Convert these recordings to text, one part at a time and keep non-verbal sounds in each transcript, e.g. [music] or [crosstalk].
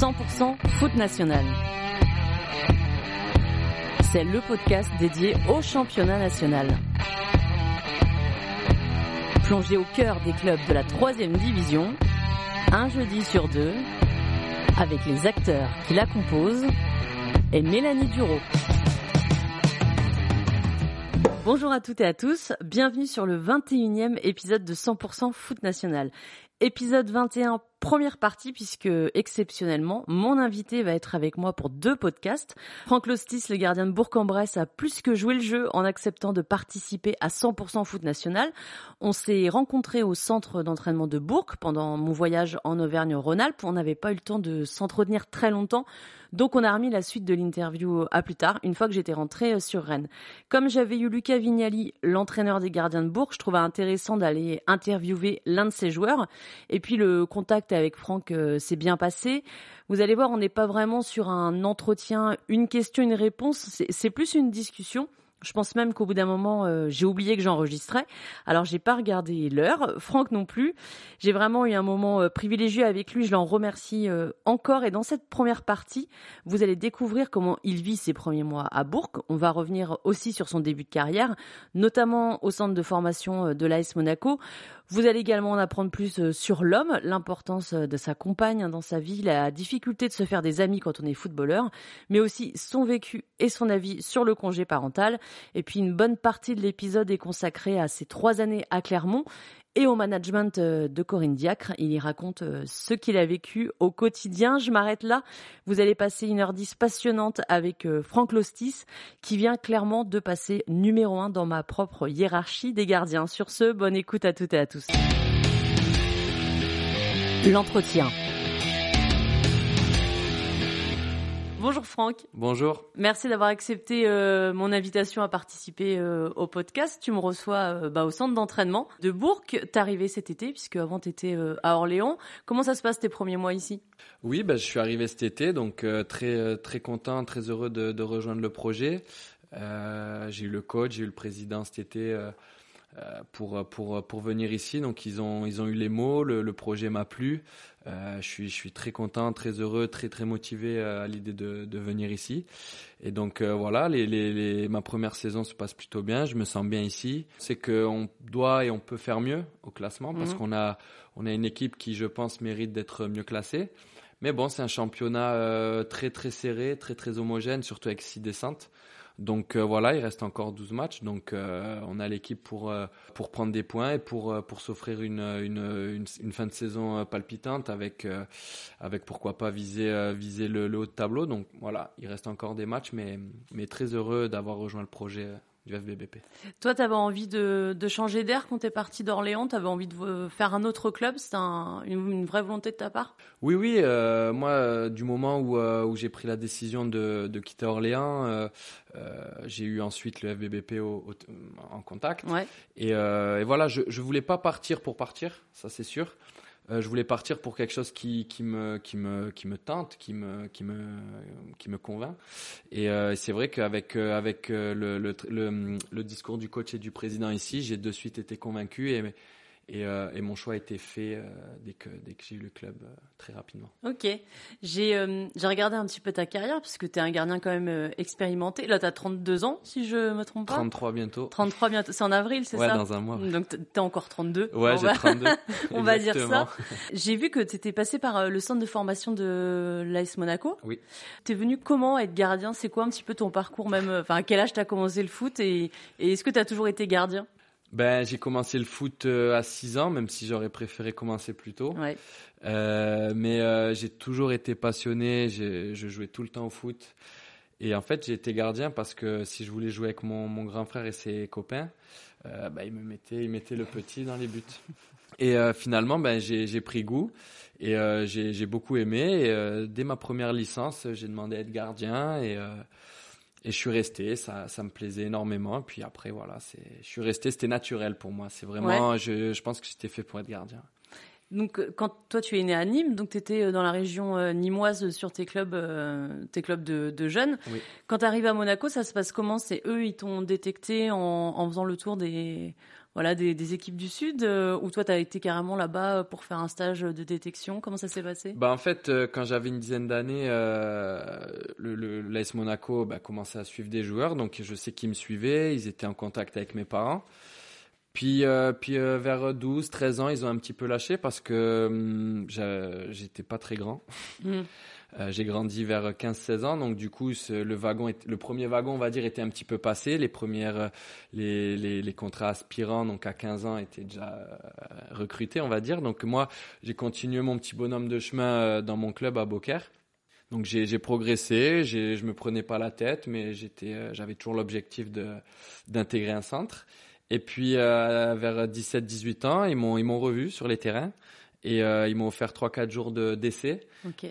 100% foot national. C'est le podcast dédié au championnat national. Plongé au cœur des clubs de la troisième division, un jeudi sur deux, avec les acteurs qui la composent et Mélanie Duro. Bonjour à toutes et à tous, bienvenue sur le 21e épisode de 100% foot national. Épisode 21, première partie, puisque exceptionnellement, mon invité va être avec moi pour deux podcasts. Franck Lostis, le gardien de Bourg-en-Bresse, a plus que joué le jeu en acceptant de participer à 100% foot national. On s'est rencontrés au centre d'entraînement de Bourg pendant mon voyage en Auvergne-Rhône-Alpes. On n'avait pas eu le temps de s'entretenir très longtemps. Donc on a remis la suite de l'interview à plus tard, une fois que j'étais rentrée sur Rennes. Comme j'avais eu Lucas Vignali, l'entraîneur des gardiens de Bourg, je trouvais intéressant d'aller interviewer l'un de ses joueurs. Et puis le contact avec Franck euh, s'est bien passé. Vous allez voir, on n'est pas vraiment sur un entretien, une question, une réponse. C'est plus une discussion. Je pense même qu'au bout d'un moment, euh, j'ai oublié que j'enregistrais. Alors, j'ai pas regardé l'heure. Franck non plus. J'ai vraiment eu un moment euh, privilégié avec lui. Je l'en remercie euh, encore. Et dans cette première partie, vous allez découvrir comment il vit ses premiers mois à Bourg. On va revenir aussi sur son début de carrière, notamment au centre de formation de l'AS Monaco. Vous allez également en apprendre plus euh, sur l'homme, l'importance euh, de sa compagne dans sa vie, la difficulté de se faire des amis quand on est footballeur, mais aussi son vécu et son avis sur le congé parental. Et puis une bonne partie de l'épisode est consacrée à ses trois années à Clermont et au management euh, de Corinne Diacre. Il y raconte euh, ce qu'il a vécu au quotidien. Je m'arrête là. Vous allez passer une heure dix passionnante avec euh, Franck Lostis, qui vient clairement de passer numéro un dans ma propre hiérarchie des gardiens. Sur ce, bonne écoute à toutes et à tous. L'entretien. Bonjour Franck. Bonjour. Merci d'avoir accepté euh, mon invitation à participer euh, au podcast. Tu me reçois euh, bah, au centre d'entraînement de Bourg. T'es arrivé cet été puisque avant t'étais à Orléans. Comment ça se passe tes premiers mois ici? Oui, bah, je suis arrivé cet été, donc très très content, très heureux de, de rejoindre le projet. j'ai eu le coach, j'ai eu le président cet été pour, pour, pour venir ici. Donc ils ont, ils ont eu les mots, le, le projet m'a plu. Euh, je, suis, je suis très content, très heureux, très très motivé euh, à l'idée de, de, venir ici. Et donc euh, voilà, les, les, les, ma première saison se passe plutôt bien, je me sens bien ici. C'est qu'on doit et on peut faire mieux au classement parce mhm. qu'on a, on a une équipe qui, je pense, mérite d'être mieux classée. Mais bon, c'est un championnat très très serré, très très homogène, surtout avec six descentes. Donc euh, voilà, il reste encore 12 matchs. Donc euh, on a l'équipe pour, euh, pour prendre des points et pour, pour s'offrir une, une, une, fin de saison palpitante avec, avec pourquoi pas viser, viser le, haut de tableau. Donc voilà, il reste encore des matchs, mais, mais très heureux d'avoir rejoint le projet du FBBP. Toi, tu avais envie de, de changer d'air quand tu es parti d'Orléans? Tu avais envie de faire un autre club? C'était un, une, vraie volonté de ta part? Oui, oui. Euh, moi, euh, du moment où, euh, où j'ai pris la décision de, de quitter Orléans, euh, euh j'ai eu ensuite le FBBP au, en contact. Ouais. Et, et, voilà, je ne voulais pas partir pour partir, ça c'est sûr. Euh, je voulais partir pour quelque chose qui, qui, me, qui, me, qui me tente, qui me, qui me, qui me convainc. Et euh, c'est vrai qu'avec avec, euh, le, le, le, le, discours du coach et du président ici, j'ai de suite été convaincu et et, euh, et, mon choix a été fait euh, dès que, dès que j'ai eu le club euh, très rapidement. Ok. J'ai j'ai regardé un petit peu ta carrière, parce que tu es un gardien quand même expérimenté. Là, tu as 32 ans, si je me trompe pas. 33 bientôt. 33 bientôt. C'est en avril, c'est ouais, ça Ouais, dans un mois. Donc, tu es encore 32. Ouais, j'ai 32. [laughs] on va dire ça. [laughs] J'ai vu que tu étais passé par le centre de formation de l'AS Monaco. Oui. Tu es venu comment être gardien? C'est quoi un petit peu ton parcours même Enfin, à quel âge tu as commencé le foot et, et est-ce que tu as toujours été gardien? Ben, j'ai commencé le foot euh, à 6 ans, même si j'aurais préféré commencer plus tôt. Ouais. Euh, mais euh, j'ai toujours été passionné, je jouais tout le temps au foot. Et en fait, j'ai été gardien parce que si je voulais jouer avec mon, mon grand frère et ses copains, euh, ben, il me mettait, il mettait le petit dans les buts. Et euh, finalement, ben, j'ai pris goût et j'ai beaucoup aimé. Et, dès ma première licence, j'ai demandé à être gardien et et je suis resté, ça, ça me plaisait énormément. Et puis après, voilà, c'est, je suis resté, c'était naturel pour moi. C'est vraiment, je, je pense que j'étais fait pour être gardien. Donc, euh, quand toi tu es né à Nîmes, donc tu étais euh, dans la région euh, nîmoise sur tes clubs, tes clubs de, de jeunes. Oui. Quand tu arrives à Monaco, ça se passe comment? C'est eux, ils t'ont détecté en, en, faisant le tour des, voilà, des, équipes du Sud Ou toi, tu as été carrément là-bas pour faire un stage de détection Comment ça s'est passé? Bah, En fait, quand j'avais une dizaine d'années, le, l'AS Monaco bah, commençait à suivre des joueurs. Donc je sais qu'ils me suivaient, ils étaient en contact avec mes parents. Puis, puis vers 12, 13 ans, ils ont un petit peu lâché parce que hum, j'étais pas très grand. Mmh. Euh, j'ai grandi vers 15-16 ans, donc du coup, le wagon, le premier wagon, on va dire, était un petit peu passé. Les premières, euh, les, les, les contrats aspirants, donc à 15 ans, étaient déjà euh, recrutés, on va dire. Donc moi, j'ai continué mon petit bonhomme de chemin dans mon club à Beaucaire. Donc j'ai progressé, je me prenais pas la tête, mais j'étais, j'avais toujours l'objectif de d'intégrer un centre. Et puis vers 17-18 ans, ils m'ont ils m'ont revu sur les terrains. Et euh, ils m'ont offert 3-4 jours d'essai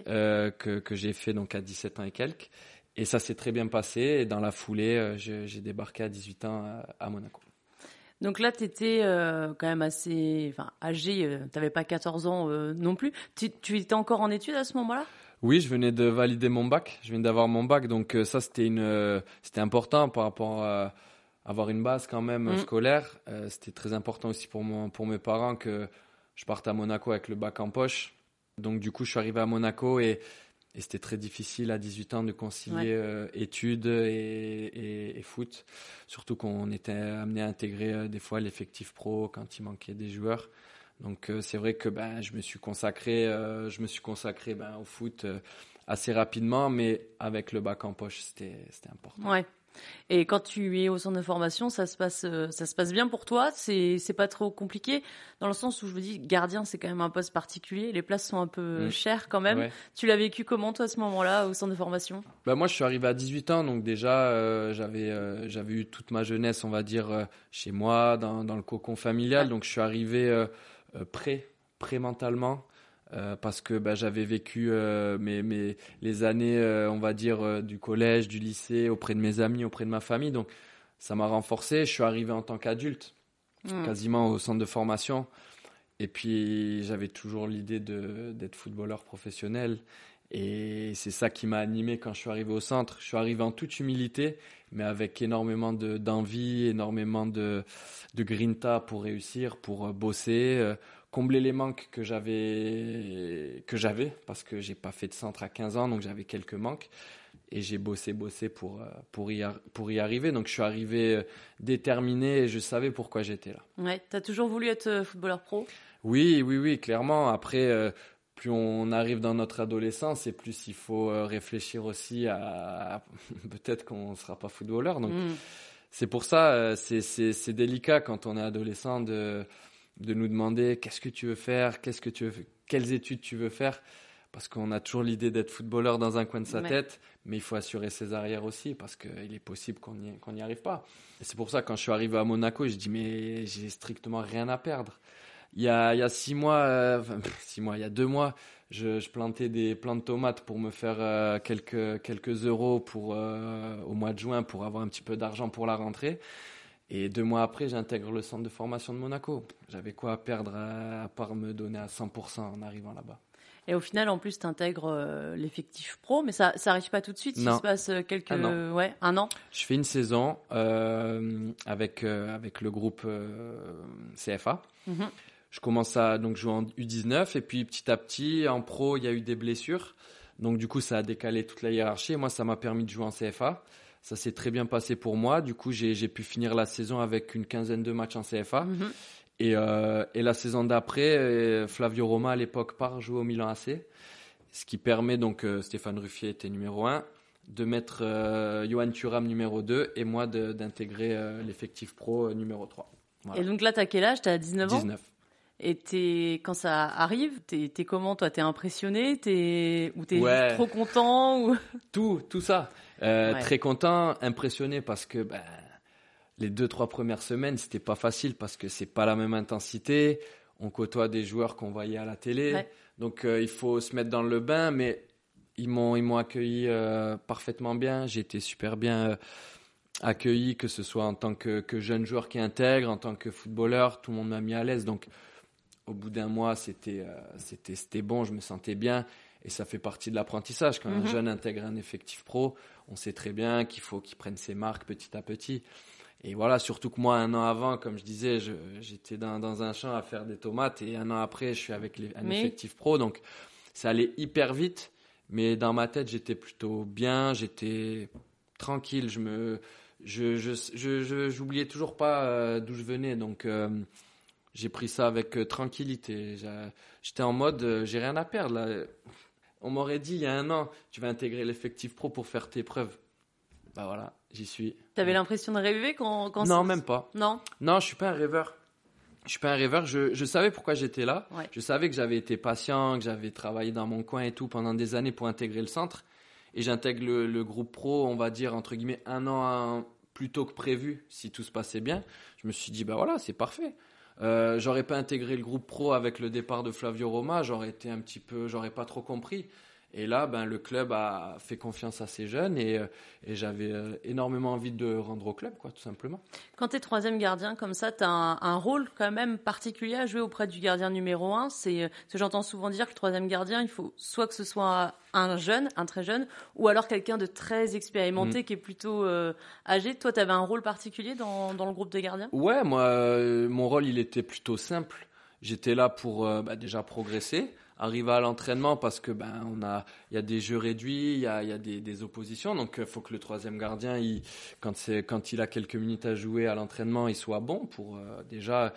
euh, que, que j'ai fait donc à 17 ans et quelques. Et ça s'est très bien passé. Et dans la foulée, euh, j'ai débarqué à 18 ans à, Monaco. Donc là, tu étais euh, quand même assez enfin, âgé, tu n'avais pas 14 ans non plus. Tu, tu, étais encore en études à ce moment-là? Oui, je venais de valider mon bac. Je venais d'avoir mon bac. Donc ça, c'était une, c'était important par rapport à avoir une base quand même mm. scolaire. c'était très important aussi pour, mon, pour mes parents que je partais à Monaco avec le bac en poche. Donc du coup, je suis arrivé à Monaco et, c'était très difficile à 18 ans de concilier euh, études et, foot. Surtout qu'on était amené à intégrer euh, des fois l'effectif pro quand il manquait des joueurs. Donc euh, c'est vrai que ben, je me suis consacré, je me suis consacré ben, au foot assez rapidement, mais avec le bac en poche, c'était important. Ouais. Et quand tu es au centre de formation, ça se passe, euh, ça se passe bien pour toi. C'est, c'est pas trop compliqué dans le sens où je me dis, gardien, c'est quand même un poste particulier. Les places sont un peu mm. chères quand même. Tu l'as vécu comment toi à ce moment-là au centre de formation? Bah moi, je suis arrivé à 18 ans, donc déjà euh, j'avais, euh, j'avais eu toute ma jeunesse, on va dire, chez moi, dans, dans le cocon familial. Donc je suis arrivé prêt, prêt mentalement. Euh, parce que bah, j'avais vécu euh, mes, mes, les années, euh, on va dire, du collège, du lycée, auprès de mes amis, auprès de ma famille. Donc, ça m'a renforcé. Je suis arrivé en tant qu'adulte, mmh. quasiment au centre de formation. Et puis, j'avais toujours l'idée d'être footballeur professionnel. Et c'est ça qui m'a animé quand je suis arrivé au centre. Je suis arrivé en toute humilité, mais avec énormément d'envie, énormément de, de grinta pour réussir, pour bosser combler les manques que j'avais que j'avais parce que j'ai pas fait de centre à 15 ans donc j'avais quelques manques. Et j'ai bossé bossé pour euh, pour y pour y arriver. Donc je suis arrivé euh, déterminé et je savais pourquoi j'étais là. Ouais, tu as toujours voulu être euh, footballeur pro? Oui, oui oui, clairement. Après plus on arrive dans notre adolescence et plus il faut réfléchir aussi à, [laughs] peut-être qu'on ne sera pas footballeur. Donc mm. c'est pour ça c'est c'est délicat quand on est adolescent de de nous demander qu'est-ce que tu veux faire, qu'est-ce que tu veux, quelles études tu veux faire, parce qu'on a toujours l'idée d'être footballeur dans un coin de sa tête, mais il faut assurer ses arrières aussi, parce qu'il est possible qu'on n'y arrive pas. Et c'est pour ça, quand je suis arrivé à Monaco, je dis, mais j'ai strictement rien à perdre. Il y a, il y a six mois, euh, enfin, six mois, il y a deux mois, je, je, plantais des plants de tomates pour me faire euh, quelques, quelques euros pour, euh, au mois de juin pour avoir un petit peu d'argent pour la rentrée. Et deux mois après, j'intègre le centre de formation de Monaco. J'avais quoi à perdre à, part me donner à 100% en arrivant là-bas. Et au final, en plus, tu intègres euh, l'effectif pro, mais ça n'arrive pas tout de suite. Non. Il se passe euh, quelques, un an. Ouais, un an. Je fais une saison euh, avec avec le groupe CFA. Mhm. Je commence à donc jouer en U19 et puis petit à petit en pro, il y a eu des blessures. Donc du coup, ça a décalé toute la hiérarchie. Et moi, ça m'a permis de jouer en CFA. Ça s'est très bien passé pour moi. Du coup, j'ai pu finir la saison avec une quinzaine de matchs en CFA. Mhm. Et, euh, et, la saison d'après, euh, Flavio Roma à l'époque part jouer au Milan AC. Ce qui permet donc, euh, Stéphane Ruffier était numéro 1, de mettre Johan Thuram numéro 2 et moi d'intégrer l'effectif pro numéro 3. Et donc là, tu as quel âge? Tu as 19 ans? 19. Et es, quand ça arrive, t'es es comment toi? T'es impressionné? Es, Ou t'es trop content ou... Tout, tout ça. Euh, très content, impressionné parce que ben, les deux trois premières semaines c'était pas facile parce que c'est pas la même intensité. On côtoie des joueurs qu'on voyait à la télé, donc euh, il faut se mettre dans le bain. Mais ils m'ont ils m'ont accueilli euh, parfaitement bien. J'ai été super bien accueilli, que ce soit en tant que, que, jeune joueur qui intègre, en tant que footballeur, tout le monde m'a mis à l'aise. Donc au bout d'un mois c'était c'était c'était bon, je me sentais bien. Et ça fait partie de l'apprentissage. Quand un mhm. jeune intègre un effectif pro, on sait très bien qu'il faut qu'il prenne ses marques petit à petit. Et voilà, surtout que moi, un an avant, comme je disais, j'étais dans, dans, un champ à faire des tomates et un an après, je suis avec les, un effectif pro. Donc, ça allait hyper vite. Mais dans ma tête, j'étais plutôt bien, j'étais tranquille. Je me, je, je, j'oubliais toujours pas euh, d'où je venais. Donc, euh, j'ai pris ça avec euh, tranquillité. J'étais en mode, j'ai rien à perdre. Là. On m'aurait dit il y a un an, tu vas intégrer l'effectif pro pour faire tes preuves. Bah voilà, j'y suis. T'avais l'impression de rêver quand, quand Non, même pas. Non. Non, je suis pas un rêveur. Je suis pas un rêveur. Je, je savais pourquoi j'étais là. Je savais que j'avais été patient, que j'avais travaillé dans mon coin et tout pendant des années pour intégrer le centre. Et j'intègre le, groupe pro, on va dire entre guillemets un an plus tôt que prévu, si tout se passait bien. Je me suis dit bah voilà, c'est parfait. Euh, j'aurais pas intégré le groupe pro avec le départ de Flavio Roma, j'aurais été un petit peu, j'aurais pas trop compris. Et là, ben, le club a fait confiance à ces jeunes et, euh, et j'avais euh, énormément envie de rendre au club, quoi, tout simplement. Quand tu es troisième gardien comme ça, tu as un, rôle quand même particulier à jouer auprès du gardien numéro un. C'est euh, ce que j'entends souvent dire que le troisième gardien, il faut soit que ce soit un jeune, un très jeune, ou alors quelqu'un de très expérimenté mm. qui est plutôt âgé. Toi, tu avais un rôle particulier dans, dans, le groupe de gardiens? Ouais, moi, mon rôle, il était plutôt simple. J'étais là pour bah, déjà progresser arriver à l'entraînement parce que ben on a il y a des jeux réduits, il y a, y a des, des, oppositions, donc il euh, faut que le troisième gardien, il, quand c'est quand il a quelques minutes à jouer à l'entraînement, il soit bon pour euh, déjà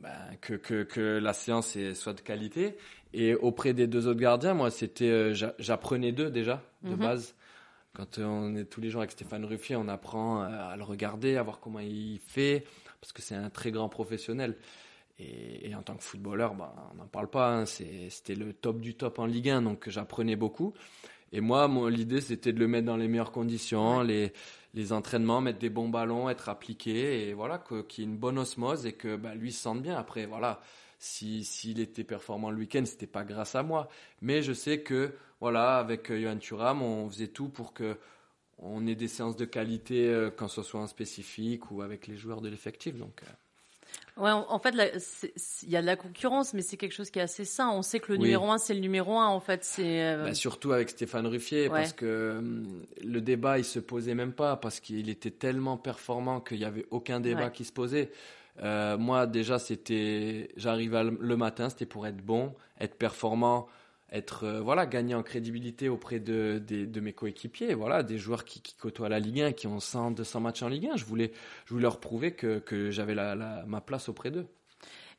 ben, que, que, que la séance soit de qualité. Et auprès des deux autres gardiens, moi c'était euh, j'apprenais d'eux déjà de mhm. base. Quand on est tous les jours avec Stéphane Ruffier, on apprend à le regarder, à voir comment il fait, parce que c'est un très grand professionnel. Et, en tant que footballeur, bah, on n'en parle pas. Hein. C'était le top du top en Ligue 1, donc j'apprenais beaucoup. Et moi, l'idée, c'était de le mettre dans les meilleures conditions, les, les entraînements, mettre des bons ballons, être appliqué, et voilà, qu'il y ait une bonne osmose et que bah, lui se sente bien. Après, voilà, s'il si, était performant le week-end, c'était pas grâce à moi. Mais je sais que, voilà, avec euh, Johan Thuram, on faisait tout pour que on ait des séances de qualité, euh, quand ce soit en spécifique ou avec les joueurs de l'effectif. Donc. Euh, Ouais, en fait, il y a de la concurrence, mais c'est quelque chose qui est assez sain. On sait que le numéro un, c'est le numéro un, en fait. C'est euh, bah, surtout avec Stéphane Ruffier, parce que hum, le débat, il se posait même pas, parce qu'il était tellement performant qu'il y avait aucun débat qui se posait. Euh, moi, déjà, c'était, j'arrivais le matin, c'était pour être bon, être performant, être euh, voilà gagner en crédibilité auprès de, de, mes coéquipiers voilà des joueurs qui, qui, côtoient la Ligue 1 qui ont 100 200 matchs en Ligue 1 je voulais je voulais leur prouver que, que j'avais la, ma place auprès d'eux.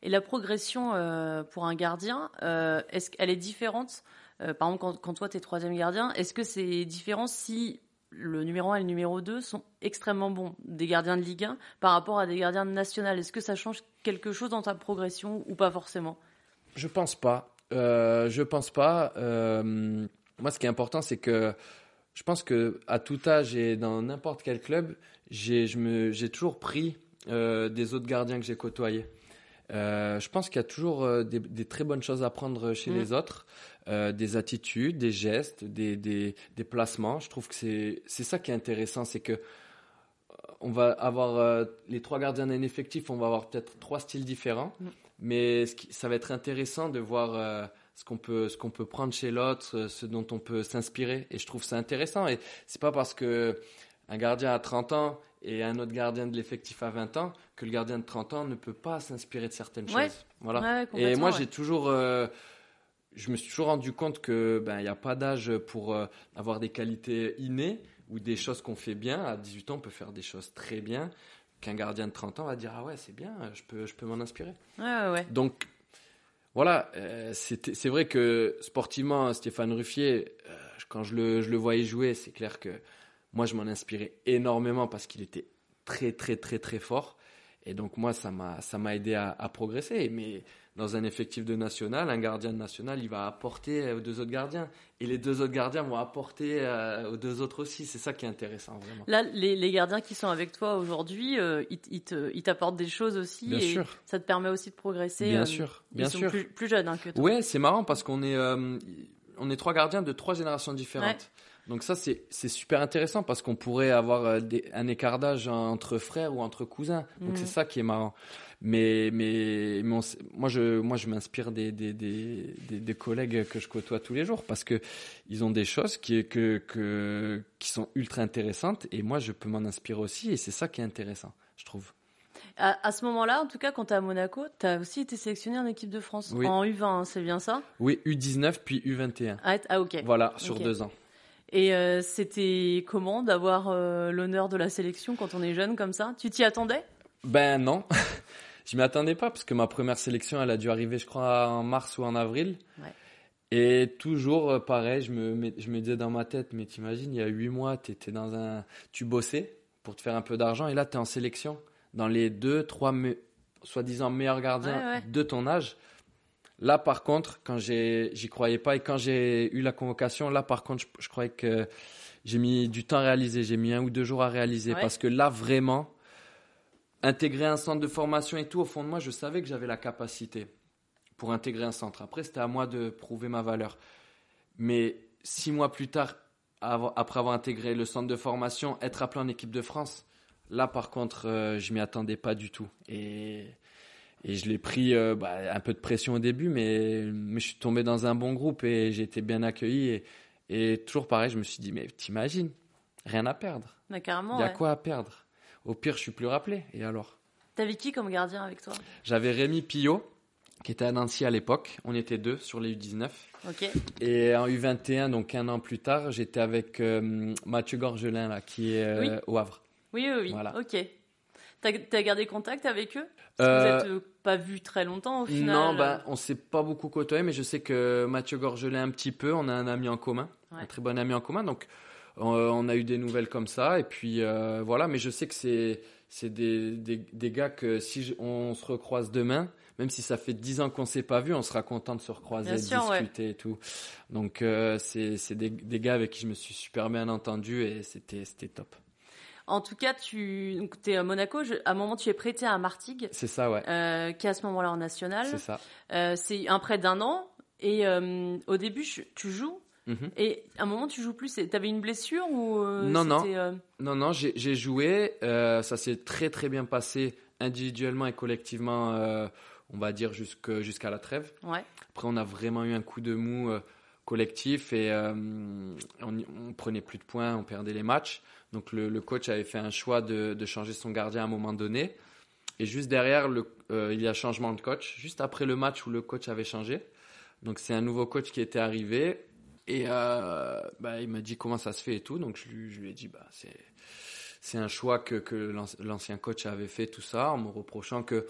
Et la progression euh, pour un gardien euh, est-ce qu'elle est différente par exemple quand, quand toi tu es troisième gardien est-ce que c'est différent si le numéro 1 et le numéro 2 sont extrêmement bons des gardiens de Ligue 1 par rapport à des gardiens de national est-ce que ça change quelque chose dans ta progression ou pas forcément? Je pense pas euh, je pense pas. Euh, moi, ce qui est important, c'est que je pense que à tout âge et dans n'importe quel club, j'ai toujours pris euh, des autres gardiens que j'ai côtoyés. je pense qu'il y a toujours des, très bonnes choses à prendre chez les mm. autres, des attitudes, des gestes, des, des, des placements. Je trouve que c'est ça qui est intéressant, c'est que on va avoir les trois gardiens d'un effectif, on va avoir peut-être trois styles différents. Mm mais ça va être intéressant de voir euh, ce qu'on peut ce qu'on peut prendre chez l'autre, euh, ce dont on peut s'inspirer et je trouve ça intéressant et c'est pas parce que un gardien a 30 ans et un autre gardien de l'effectif a 20 ans que le gardien de 30 ans ne peut pas s'inspirer de certaines choses. Voilà. et moi j'ai toujours euh, je me suis toujours rendu compte que ben il n'y a pas d'âge pour avoir des qualités innées ou des choses qu'on fait bien. À 18 ans, on peut faire des choses très bien qu'un gardien de 30 ans va dire ah ouais c'est bien je peux je peux m'en inspirer. Ouais, ouais. donc voilà euh, c'est vrai que sportivement Stéphane Ruffier euh, quand je le, je le voyais jouer c'est clair que moi je m'en inspirais énormément parce qu'il était très très très très fort. Et donc moi ça m'a ça m'a aidé à, à progresser. Mais dans un effectif de national, un gardien de national, il va apporter aux deux autres gardiens. Et les deux autres gardiens vont apporter euh, aux deux autres aussi. C'est ça qui est intéressant, vraiment. Là, les, gardiens qui sont avec toi aujourd'hui, euh, ils, t'apportent des choses aussi. Bien et sûr. Ça te permet aussi de progresser. Bien euh, sûr. Bien ils sûr. Sont plus, jeunes hein, que toi. Ouais, c'est marrant parce qu'on est, on est trois gardiens de trois générations différentes. Donc ça, c'est super intéressant parce qu'on pourrait avoir un écart d'âge entre frères ou entre cousins. Donc c'est ça qui est marrant. Mais, mais, moi, je, moi, je m'inspire des, des, des, des, collègues que je côtoie tous les jours parce que ils ont des choses qui, que, que, qui sont ultra intéressantes et moi, je peux m'en inspirer aussi et c'est ça qui est intéressant. je trouve. À, ce moment-là, en tout cas, quand tu es à Monaco, tu as aussi été sélectionné en équipe de France en U20, hein, c'est bien ça? Oui, U19 puis U21. Ah, ah ok. Voilà, sur deux ans. Et euh, c'était comment d'avoir euh, l'honneur de la sélection quand on est jeune comme ça? Tu t'y attendais? Ben non, [laughs] je m'y attendais pas parce que ma première sélection, elle a dû arriver, je crois, en mars ou en avril. Ouais. Et toujours euh, pareil, je me, je me disais dans ma tête, mais t'imagines, il y a huit mois, étais dans un, tu bossais pour te faire un peu d'argent et là tu es en sélection dans les deux, trois soi-disant meilleurs gardiens de ton âge. Là, par contre, quand j'y croyais pas et quand j'ai eu la convocation, là, par contre, je, croyais que j'ai mis du temps à réaliser. J'ai mis un ou deux jours à réaliser parce que là, vraiment, intégrer un centre de formation et tout, au fond de moi, je savais que j'avais la capacité pour intégrer un centre. Après, c'était à moi de prouver ma valeur. Mais six mois plus tard, après avoir intégré le centre de formation, être appelé en équipe de France, Là, par contre, euh, je m'y attendais pas du tout. Et, et je l'ai pris euh, bah, un peu de pression au début, mais, mais, je suis tombé dans un bon groupe et j'ai été bien accueilli. Et, et, toujours pareil, je me suis dit, mais t'imagines, rien à perdre. Bah, carrément. Il y a quoi à perdre? Au pire, je suis plus rappelé. Et alors? T'avais qui comme gardien avec toi? J'avais Rémi Pillot, qui était à Nancy à l'époque. On était deux sur les U19. Ok. Et en U21, donc un an plus tard, j'étais avec euh, Mathieu Gorgelin, là, qui est au Havre. Oui, oui, oui. Voilà. Ok. T'as as gardé contact avec eux? Parce que vous n'êtes euh, euh, pas vu très longtemps au final. Non, ben, on s'est pas beaucoup côtoyé, mais je sais que Mathieu Gorgelet un petit peu. On a un ami en commun, un très bon ami en commun. Donc, on a eu des nouvelles comme ça. Et puis, euh, voilà. Mais je sais que c'est c'est des, des, des, gars que si on se recroise demain, même si ça fait dix ans qu'on s'est pas vu, on sera content de se recroiser, de discuter et tout. Donc, c'est des, des gars avec qui je me suis super bien entendu et c'était top. En tout cas, tu es à Monaco. à un moment, tu es prêté à Martigues. C'est ça, ouais. Euh, qui est à ce moment-là en national. C'est ça. Euh, c'est un prêt d'un an. Et euh, au début, tu joues. Mhm. Et à un moment, tu joues plus. Tu avais une blessure ou Non, non. Non, non, j'ai joué. ça s'est très, très bien passé individuellement et collectivement, on va dire, jusqu'à la trêve. Ouais. Après, on a vraiment eu un coup de mou collectif et on, on prenait plus de points, on perdait les matchs. Donc le, coach avait fait un choix de, changer son gardien à un moment donné. Et juste derrière, euh, il y a changement de coach, juste après le match où le coach avait changé. Donc c'est un nouveau coach qui était arrivé. Et euh, bah, il m'a dit comment ça se fait et tout. Donc je lui, ai dit, bah, c'est, un choix que, l'ancien coach avait fait, tout ça, en me reprochant que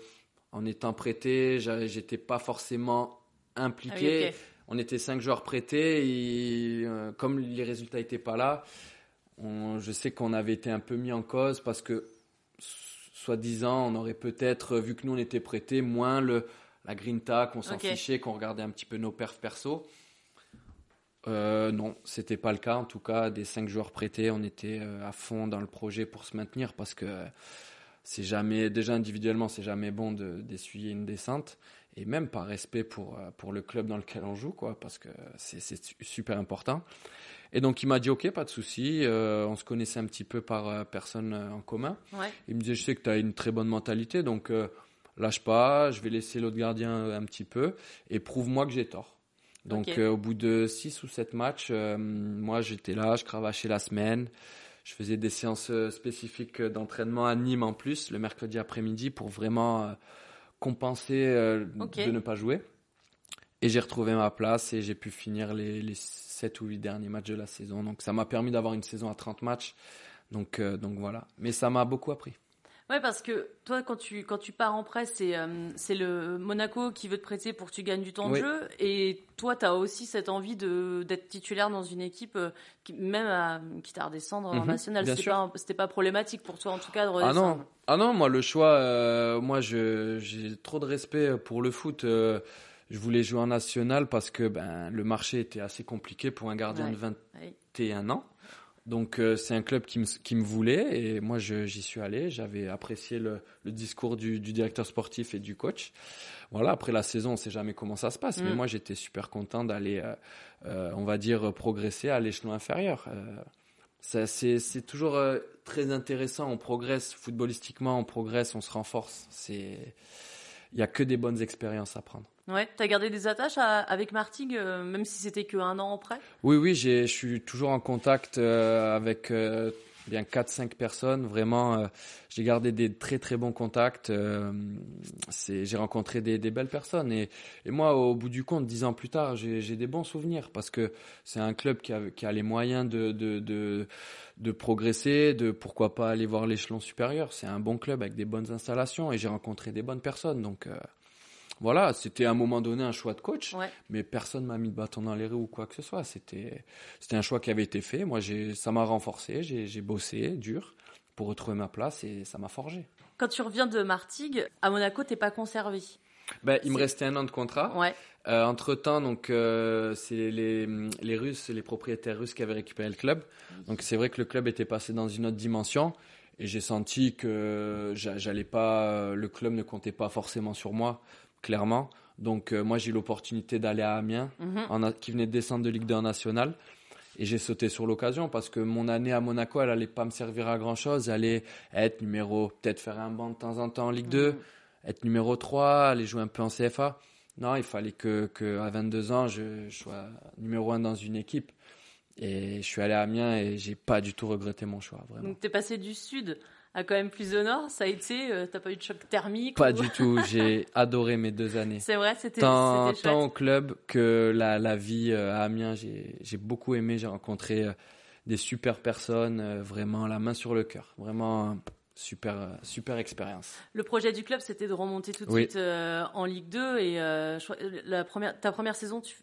en étant prêté, j'étais pas forcément impliqué. Ah On était cinq joueurs prêtés et euh, comme les résultats n'étaient pas là, je sais qu'on avait été un peu mis en cause parce que, soi-disant, on aurait peut-être, vu que nous on était prêtés, moins le, la grinta, qu'on s'en fichait, qu'on regardait un petit peu nos perfs perso. Euh, non, c'était pas le cas. En tout cas, des cinq joueurs prêtés, on était euh, à fond dans le projet pour se maintenir parce que c'est jamais, déjà individuellement, c'est jamais bon d'essuyer une descente et même par respect pour, euh, pour le club dans lequel on joue, quoi, parce que c'est super important. Et donc il m'a dit ok, pas de souci. Euh, on se connaissait un petit peu par euh, personne euh, en commun. Il me disait je sais que tu as une très bonne mentalité, donc lâche pas. Je vais laisser l'autre gardien un petit peu et prouve-moi que j'ai tort. Donc au bout de 6 ou 7 matchs, moi j'étais là, je cravachais la semaine. Je faisais des séances spécifiques d'entraînement à Nîmes en plus le mercredi après-midi pour vraiment compenser de ne pas jouer. Et j'ai retrouvé ma place et j'ai pu finir les, les 7 ou 8 derniers matchs de la saison. Donc ça m'a permis d'avoir une saison à 30 matchs. Donc, euh, donc voilà. Mais ça m'a beaucoup appris. Ouais, parce que toi, quand tu, quand tu pars en presse, c'est euh, c'est le Monaco qui veut te prêter pour que tu gagnes du temps de jeu. Et toi, tu as aussi cette envie d'être titulaire dans une équipe, euh, qui, même à, qui t'a redescendre en mhm, national. C'était pas, pas problématique pour toi, en tout cas, de redescendre. Ah non, ah non moi, le choix, moi, j'ai trop de respect pour le foot je voulais jouer en national parce que ben, le marché était assez compliqué pour un gardien de 21 ans. Donc euh, c'est un club qui me, qui me voulait et moi j'y suis allé. J'avais apprécié le, le discours du, du, directeur sportif et du coach. Voilà, après la saison, on sait jamais comment ça se passe, mais mm. moi j'étais super content d'aller, euh, euh, on va dire, progresser à l'échelon inférieur. c'est toujours très intéressant. On progresse footballistiquement, on progresse, on se renforce. C'est, il y a que des bonnes expériences à prendre. Ouais, t'as gardé des attaches avec Martigues, euh, même si c'était qu'un an après? Oui, oui, je suis toujours en contact euh, avec euh, bien 4-5 personnes. Vraiment, j'ai gardé des très très bons contacts. J'ai rencontré des, belles personnes. Et, et, moi, au bout du compte, dix ans plus tard, j'ai des bons souvenirs parce que c'est un club qui a, qui a les moyens de, de, de, de progresser, de pourquoi pas aller voir l'échelon supérieur. C'est un bon club avec des bonnes installations et j'ai rencontré des bonnes personnes. Donc, voilà, c'était à un moment donné un choix de coach, mais personne m'a mis de bâton dans les roues ou quoi que ce soit. C'était, c'était un choix qui avait été fait. Moi, j'ai, ça m'a renforcé, j'ai, j'ai bossé dur pour retrouver ma place et ça m'a forgé. Quand tu reviens de Martigues, à Monaco, t'es pas conservé. Ben, il me restait un an de contrat. Ouais. Euh, entre temps, donc euh, c'est les, les Russes, les propriétaires russes qui avaient récupéré le club. Donc c'est vrai que le club était passé dans une autre dimension et j'ai senti que j'allais pas, le club ne comptait pas forcément sur moi clairement. Donc euh, moi j'ai eu l'opportunité d'aller à Amiens, mhm. qui venait de descendre de Ligue 2 en nationale. Et j'ai sauté sur l'occasion parce que mon année à Monaco, elle allait pas me servir à grand chose. Elle allait être numéro, peut-être faire un banc de temps en temps en Ligue 2, mhm. être numéro 3, aller jouer un peu en CFA. Non, il fallait que, que à 22 ans, je, sois numéro 1 dans une équipe. Et je suis allé à Amiens et j'ai pas du tout regretté mon choix. Vraiment. Donc tu es passé du sud à quand même plus au nord, ça a été, euh, t'as pas eu de choc thermique Pas du [laughs] tout, j'ai adoré mes deux années. C'est vrai, c'était tant, tant au club que la, la vie euh, à Amiens, j'ai beaucoup aimé, j'ai rencontré euh, des super personnes, vraiment la main sur le cœur, vraiment super super expérience. Le projet du club, c'était de remonter tout de suite en Ligue 2 et la première, ta première saison, tu,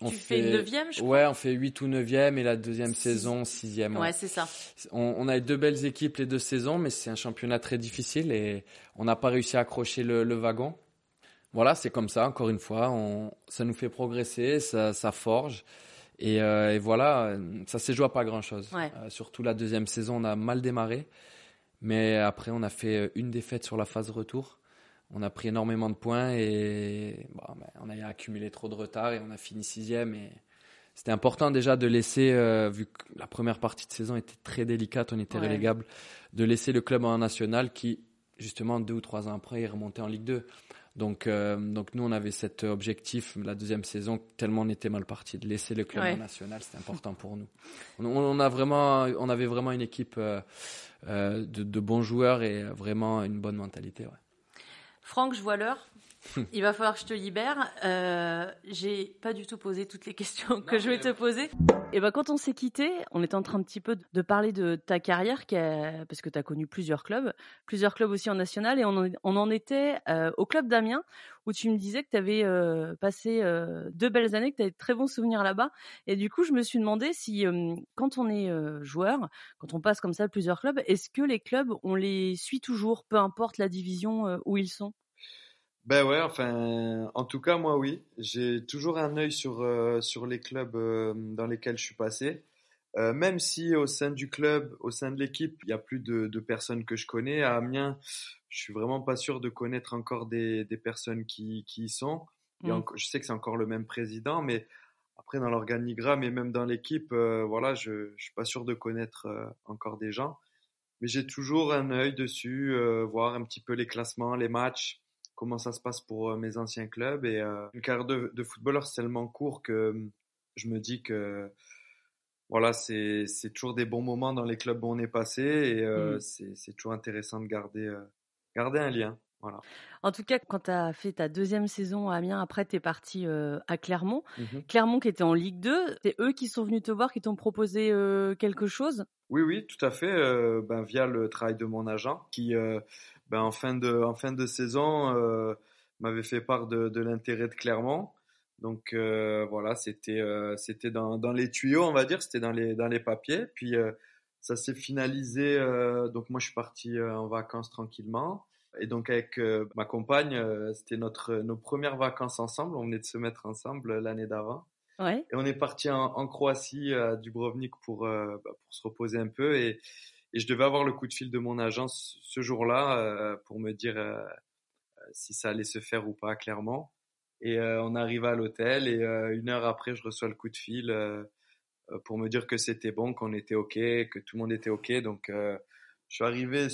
on tu fait, fais neuvième, je crois. Ouais, on fait 8 ou 9e et la deuxième saison, sixième. Ouais, c'est ça. On, on, a deux belles équipes les deux saisons, mais c'est un championnat très difficile et on n'a pas réussi à accrocher le, le wagon. Voilà, c'est comme ça, encore une fois. On, ça nous fait progresser, ça, ça forge. Et, euh, et, voilà, ça s'est joué à pas grand-chose. Ouais. Euh, surtout la deuxième saison, on a mal démarré. Mais après, on a fait une défaite sur la phase retour on a pris énormément de points et ben, on a accumulé trop de retard et on a fini sixième. Et c'était important déjà de laisser, euh, vu que la première partie de saison était très délicate, on était relégable, de laisser le club en national qui, justement, deux ou trois ans après, est remonté en Ligue 2. Donc, euh, donc nous, on avait cet objectif, la deuxième saison, tellement on était mal parti, de laisser le club en national, c'était important pour nous. On, a vraiment, on avait vraiment une équipe euh, de, de, bons joueurs et vraiment une bonne mentalité. Ouais. Franck, je vois l'heure. [laughs] Il va falloir que je te libère. Euh, j'ai pas du tout posé toutes les questions que je vais te poser. Et ben quand on s'est quitté, on était en train un petit peu de parler de ta carrière, parce que tu as connu plusieurs clubs, plusieurs clubs aussi en national, et on en, était euh, au club d'Amiens, où tu me disais que tu avais euh, passé euh, deux belles années, que tu avais de très bons souvenirs là-bas. Et du coup, je me suis demandé si, quand on est joueur, quand on passe comme ça plusieurs clubs, est-ce que les clubs, on les suit toujours, peu importe la division où ils sont? Ben ouais, enfin, en tout cas, moi, oui. J'ai toujours un œil sur, euh, sur les clubs euh, dans lesquels je suis passé. Euh, même si au sein du club, au sein de l'équipe, il y a plus de, de, personnes que je connais. À Amiens, je suis vraiment pas sûr de connaître encore des, des personnes qui, qui y sont. Mm. je sais que c'est encore le même président, mais après, dans l'organigramme et même dans l'équipe, voilà, je, je suis pas sûr de connaître encore des gens. Mais j'ai toujours un œil dessus, voir un petit peu les classements, les matchs comment ça se passe pour euh, mes anciens clubs. Et euh, une carrière de, de footballeur, c'est tellement court que hum, je me dis que voilà, c'est toujours des bons moments dans les clubs où on est passé et euh, mmh. c'est toujours intéressant de garder, garder un lien. Voilà. En tout cas, quand tu as fait ta deuxième saison à Amiens, après tu es parti à Clermont. Mmh Clermont qui était en Ligue 2, c'est eux qui sont venus te voir, qui t'ont proposé quelque chose? Oui, oui, tout à fait, ben, via le travail de mon agent qui ben, en, fin de, en fin de saison, euh, m'avait fait part de, de l'intérêt de Clermont. Donc euh, voilà, c'était euh, c'était dans, dans les tuyaux, on va dire, c'était dans les, dans les papiers. Puis euh, ça s'est finalisé. Donc moi, je suis parti en vacances tranquillement. Et donc avec ma compagne, c'était notre nos premières vacances ensemble. On venait de se mettre ensemble l'année d'avant. Ouais. Et on est parti en, en Croatie, à Dubrovnik, pour, bah, pour se reposer un peu. Et, et je devais avoir le coup de fil de mon agence ce jour-là euh, pour me dire euh, si ça allait se faire ou pas clairement. Et euh, on arrive à l'hôtel et une heure après, je reçois le coup de fil pour me dire que c'était bon, qu'on était OK, que tout le monde était OK. Donc, je suis arrivé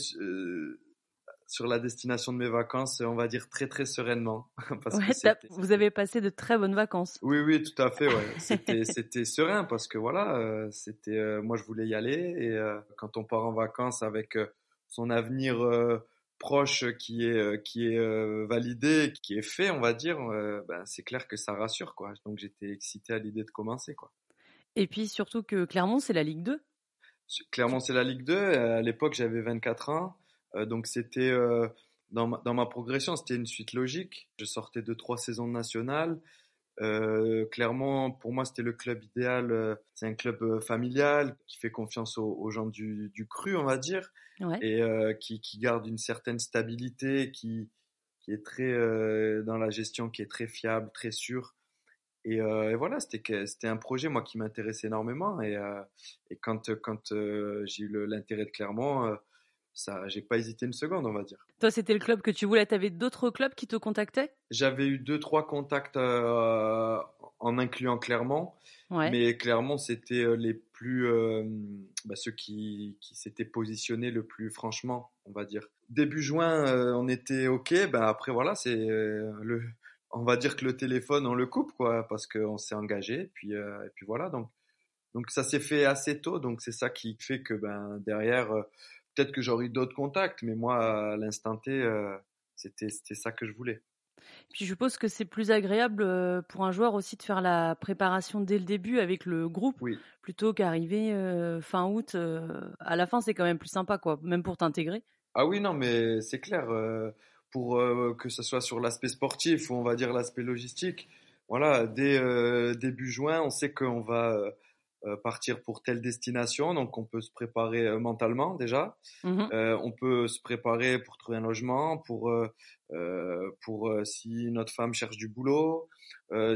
sur la destination de mes vacances, on va dire très très sereinement. [laughs] Parce que vous avez passé de très bonnes vacances. Oui, oui, tout à fait. Ouais. C'était, [laughs] c'était serein parce que voilà, euh, c'était, euh, moi je voulais y aller et euh, quand on part en vacances avec son avenir proche qui est qui est validé, qui est fait, on va dire, ben, c'est clair que ça rassure quoi. Donc j'étais excité à l'idée de commencer quoi. Et puis surtout que Clermont c'est la Ligue 2. Clermont c'est la Ligue 2. À l'époque j'avais 24 ans. Euh, donc c'était euh, dans ma, dans ma progression, c'était une suite logique. Je sortais de trois saisons nationales. Euh, clairement, pour moi, c'était le club idéal. C'est un club familial qui fait confiance aux, aux gens du, du, cru, on va dire, ouais. et euh, qui, qui, garde une certaine stabilité, qui, qui est très dans la gestion, qui est très fiable, très sûr. Et, et voilà, c'était c'était un projet moi qui m'intéressait énormément. Et, et quand quand j'ai eu l'intérêt de Clermont, ça, j'ai pas hésité une seconde, on va dire. Toi, c'était le club que tu voulais. Tu avais d'autres clubs qui te contactaient? J'avais eu deux, trois contacts euh, en incluant Clermont. Ouais. Mais Clermont, c'était euh, les plus, euh, bah, ceux qui, qui s'étaient positionnés le plus franchement, on va dire. Début juin, euh, on était ok. Ben après, voilà, c'est le, on va dire que le téléphone, on le coupe, quoi, parce qu'on s'est engagé. Puis, et puis voilà, donc, donc ça s'est fait assez tôt. Donc c'est ça qui fait que ben derrière peut-être que j'aurais eu d'autres contacts, mais moi, à l'instant T, euh, c'était ça que je voulais. Puis je suppose que c'est plus agréable euh, pour un joueur aussi de faire la préparation dès le début avec le groupe, oui. plutôt qu'arriver euh, fin août. à la fin, c'est quand même plus sympa, quoi, même pour t'intégrer. Ah oui, non, mais c'est clair. pour que ce soit sur l'aspect sportif ou on va dire l'aspect logistique, voilà, dès début juin, on sait qu'on va partir pour telle destination, donc on peut se préparer euh, mentalement déjà. Mmh euh, on peut se préparer pour trouver un logement, pour pour si notre femme cherche du boulot,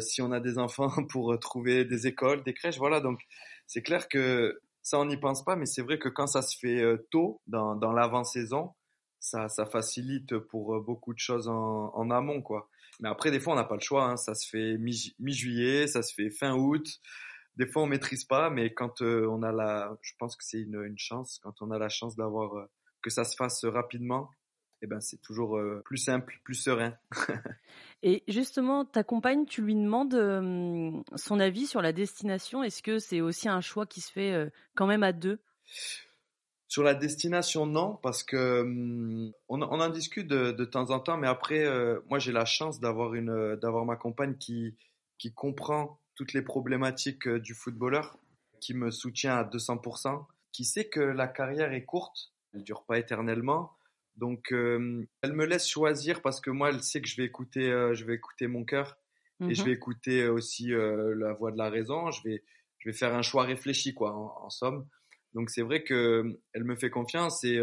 si on a des enfants [laughs] pour trouver des écoles, des crèches, voilà. Donc c'est clair que ça on n'y pense pas, mais c'est vrai que quand ça se fait tôt dans dans l'avant-saison, ça ça facilite pour beaucoup de choses en, en amont quoi. Mais après des fois on n'a pas le choix, hein. ça se fait mi-juillet, ça se fait fin août des fois on maîtrise pas, mais quand euh, on a la, je pense que c'est une, une, chance, quand on a la chance d'avoir euh, que ça se fasse rapidement, eh ben c'est toujours euh, plus simple, plus serein. [laughs] Et justement, ta compagne, tu lui demandes son avis sur la destination. Est-ce que c'est aussi un choix qui se fait quand même à deux? Sur la destination, non, parce que on, on, en discute de, de, temps en temps, mais après, moi j'ai la chance d'avoir une, d'avoir ma compagne qui qui comprend toutes les problématiques euh, du footballeur, qui me soutient à 200%, qui sait que la carrière est courte, elle dure pas éternellement. Donc, euh, elle me laisse choisir parce que moi, elle sait que je vais écouter, euh, je vais écouter mon cœur et je mhm. vais écouter aussi euh, la voix de la raison. Je vais, je vais faire un choix réfléchi, quoi, en, en somme. Donc, c'est vrai que elle me fait confiance et,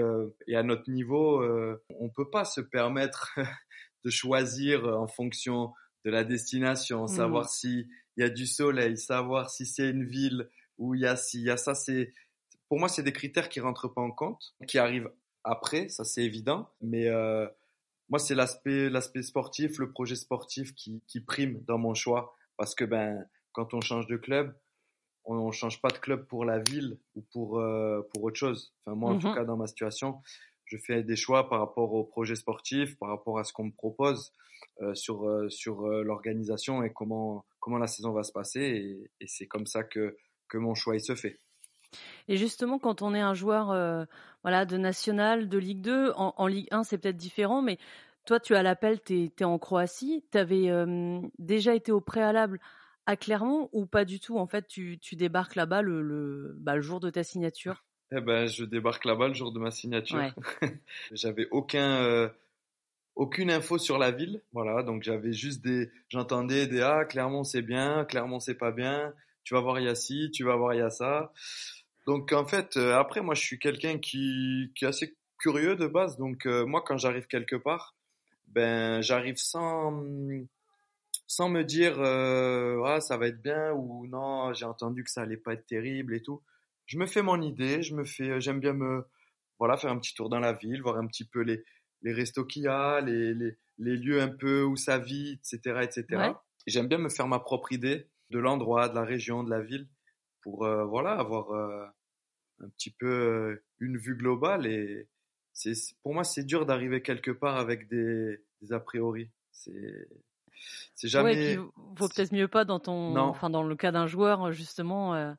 et à notre niveau, on peut pas se permettre [laughs] de choisir en fonction de la destination, savoir mhm. si il y a du soleil, savoir si c'est une ville où il y a si, il y a ça, c'est, pour moi, c'est des critères qui rentrent pas en compte, qui arrivent après, ça c'est évident, mais euh, moi c'est l'aspect, l'aspect sportif, le projet sportif qui, qui prime dans mon choix, parce que ben quand on change de club, on, on change pas de club pour la ville ou pour euh, pour autre chose. Enfin moi en tout mhm. cas dans ma situation, je fais des choix par rapport au projet sportif, par rapport à ce qu'on me propose euh, sur euh, sur euh, l'organisation et comment comment la saison va se passer et, et c'est comme ça que que mon choix il se fait. Et justement, quand on est un joueur euh, voilà, de national, de Ligue 2, en, en Ligue 1, c'est peut-être différent, mais toi, tu as l'appel, tu es, en Croatie. Tu avais euh, déjà été au préalable à Clermont ou pas du tout? En fait, tu, tu débarques là-bas le, le, bah, le jour de ta signature Eh ben, je débarque là-bas le jour de ma signature. Ouais. [laughs] J'avais aucun, euh, aucune info sur la ville. Voilà, donc j'avais juste des, j'entendais des ah Clermont c'est bien, Clermont c'est pas bien. Tu vas voir y a ci, tu vas voir y a ça. Donc en fait, euh, après moi je suis quelqu'un qui, qui est assez curieux de base. Donc euh, moi quand j'arrive quelque part, ben j'arrive sans sans me dire euh, ah ça va être bien ou non j'ai entendu que ça allait pas être terrible et tout. Je me fais mon idée, je me fais, j'aime bien me voilà faire un petit tour dans la ville, voir un petit peu les les restos qu'il y a, les, les, les, lieux un peu où ça vit, etc., etc. Ouais. J'aime bien me faire ma propre idée de l'endroit, de la région, de la ville, pour euh, voilà avoir euh, un petit peu euh, une vue globale et c'est pour moi c'est dur d'arriver quelque part avec des, des a priori. C'est c'est jamais. Ouais, vaut peut-être mieux pas dans ton, enfin dans le cas d'un joueur justement. Euh...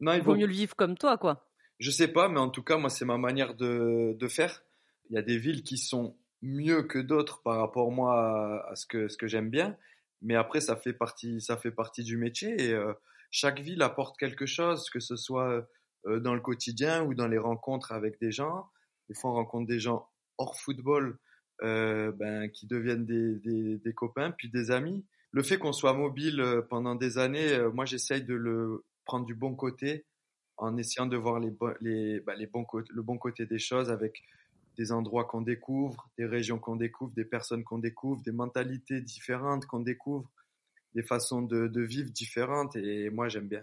Non, il vaut mieux le vivre comme toi, quoi. Je sais pas, mais en tout cas, moi, c'est ma manière de, de faire. Il y a des villes qui sont mieux que d'autres par rapport moi à, ce que ce que j'aime bien, mais après, ça fait partie, ça fait partie du métier et euh, chaque ville apporte quelque chose, que ce soit euh, dans le quotidien ou dans les rencontres avec des gens. Des fois, on rencontre des gens hors football euh, ben, qui deviennent des, des, copains, puis des amis. Le fait qu'on soit mobile pendant des années, moi, j'essaye de le prendre du bon côté en essayant de voir les, les, bah, les bons le bon côté des choses avec des endroits qu'on découvre, des régions qu'on découvre, des personnes qu'on découvre, des mentalités différentes qu'on découvre, des façons de, de, vivre différentes. Et moi, j'aime bien.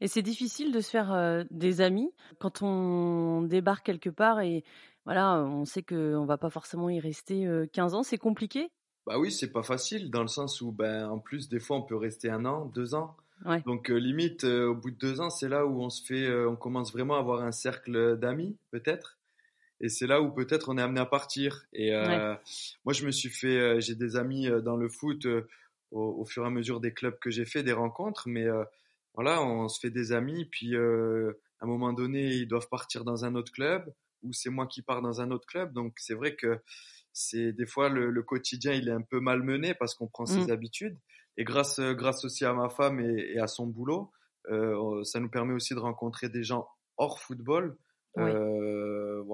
Et c'est difficile de se faire euh, des amis quand on débarque quelque part et voilà, on sait qu'on va pas forcément y rester 15 ans. C'est compliqué? Bah oui, c'est pas facile dans le sens où, ben, en plus, des fois, on peut rester un an, deux ans. Donc limite, au bout de deux ans, c'est là où on se fait, on commence vraiment à avoir un cercle d'amis, peut-être. Et c'est là où peut-être on est amené à partir. Et moi, je me suis fait, j'ai des amis dans le foot au, fur et à mesure des clubs que j'ai fait, des rencontres, mais voilà, on se fait des amis, puis à un moment donné, ils doivent partir dans un autre club, ou c'est moi qui pars dans un autre club. Donc c'est vrai que c'est des fois le, quotidien, il est un peu malmené parce qu'on prend ses mmh. habitudes. Et grâce, grâce aussi à ma femme et, à son boulot, euh, ça nous permet aussi de rencontrer des gens hors football. Euh,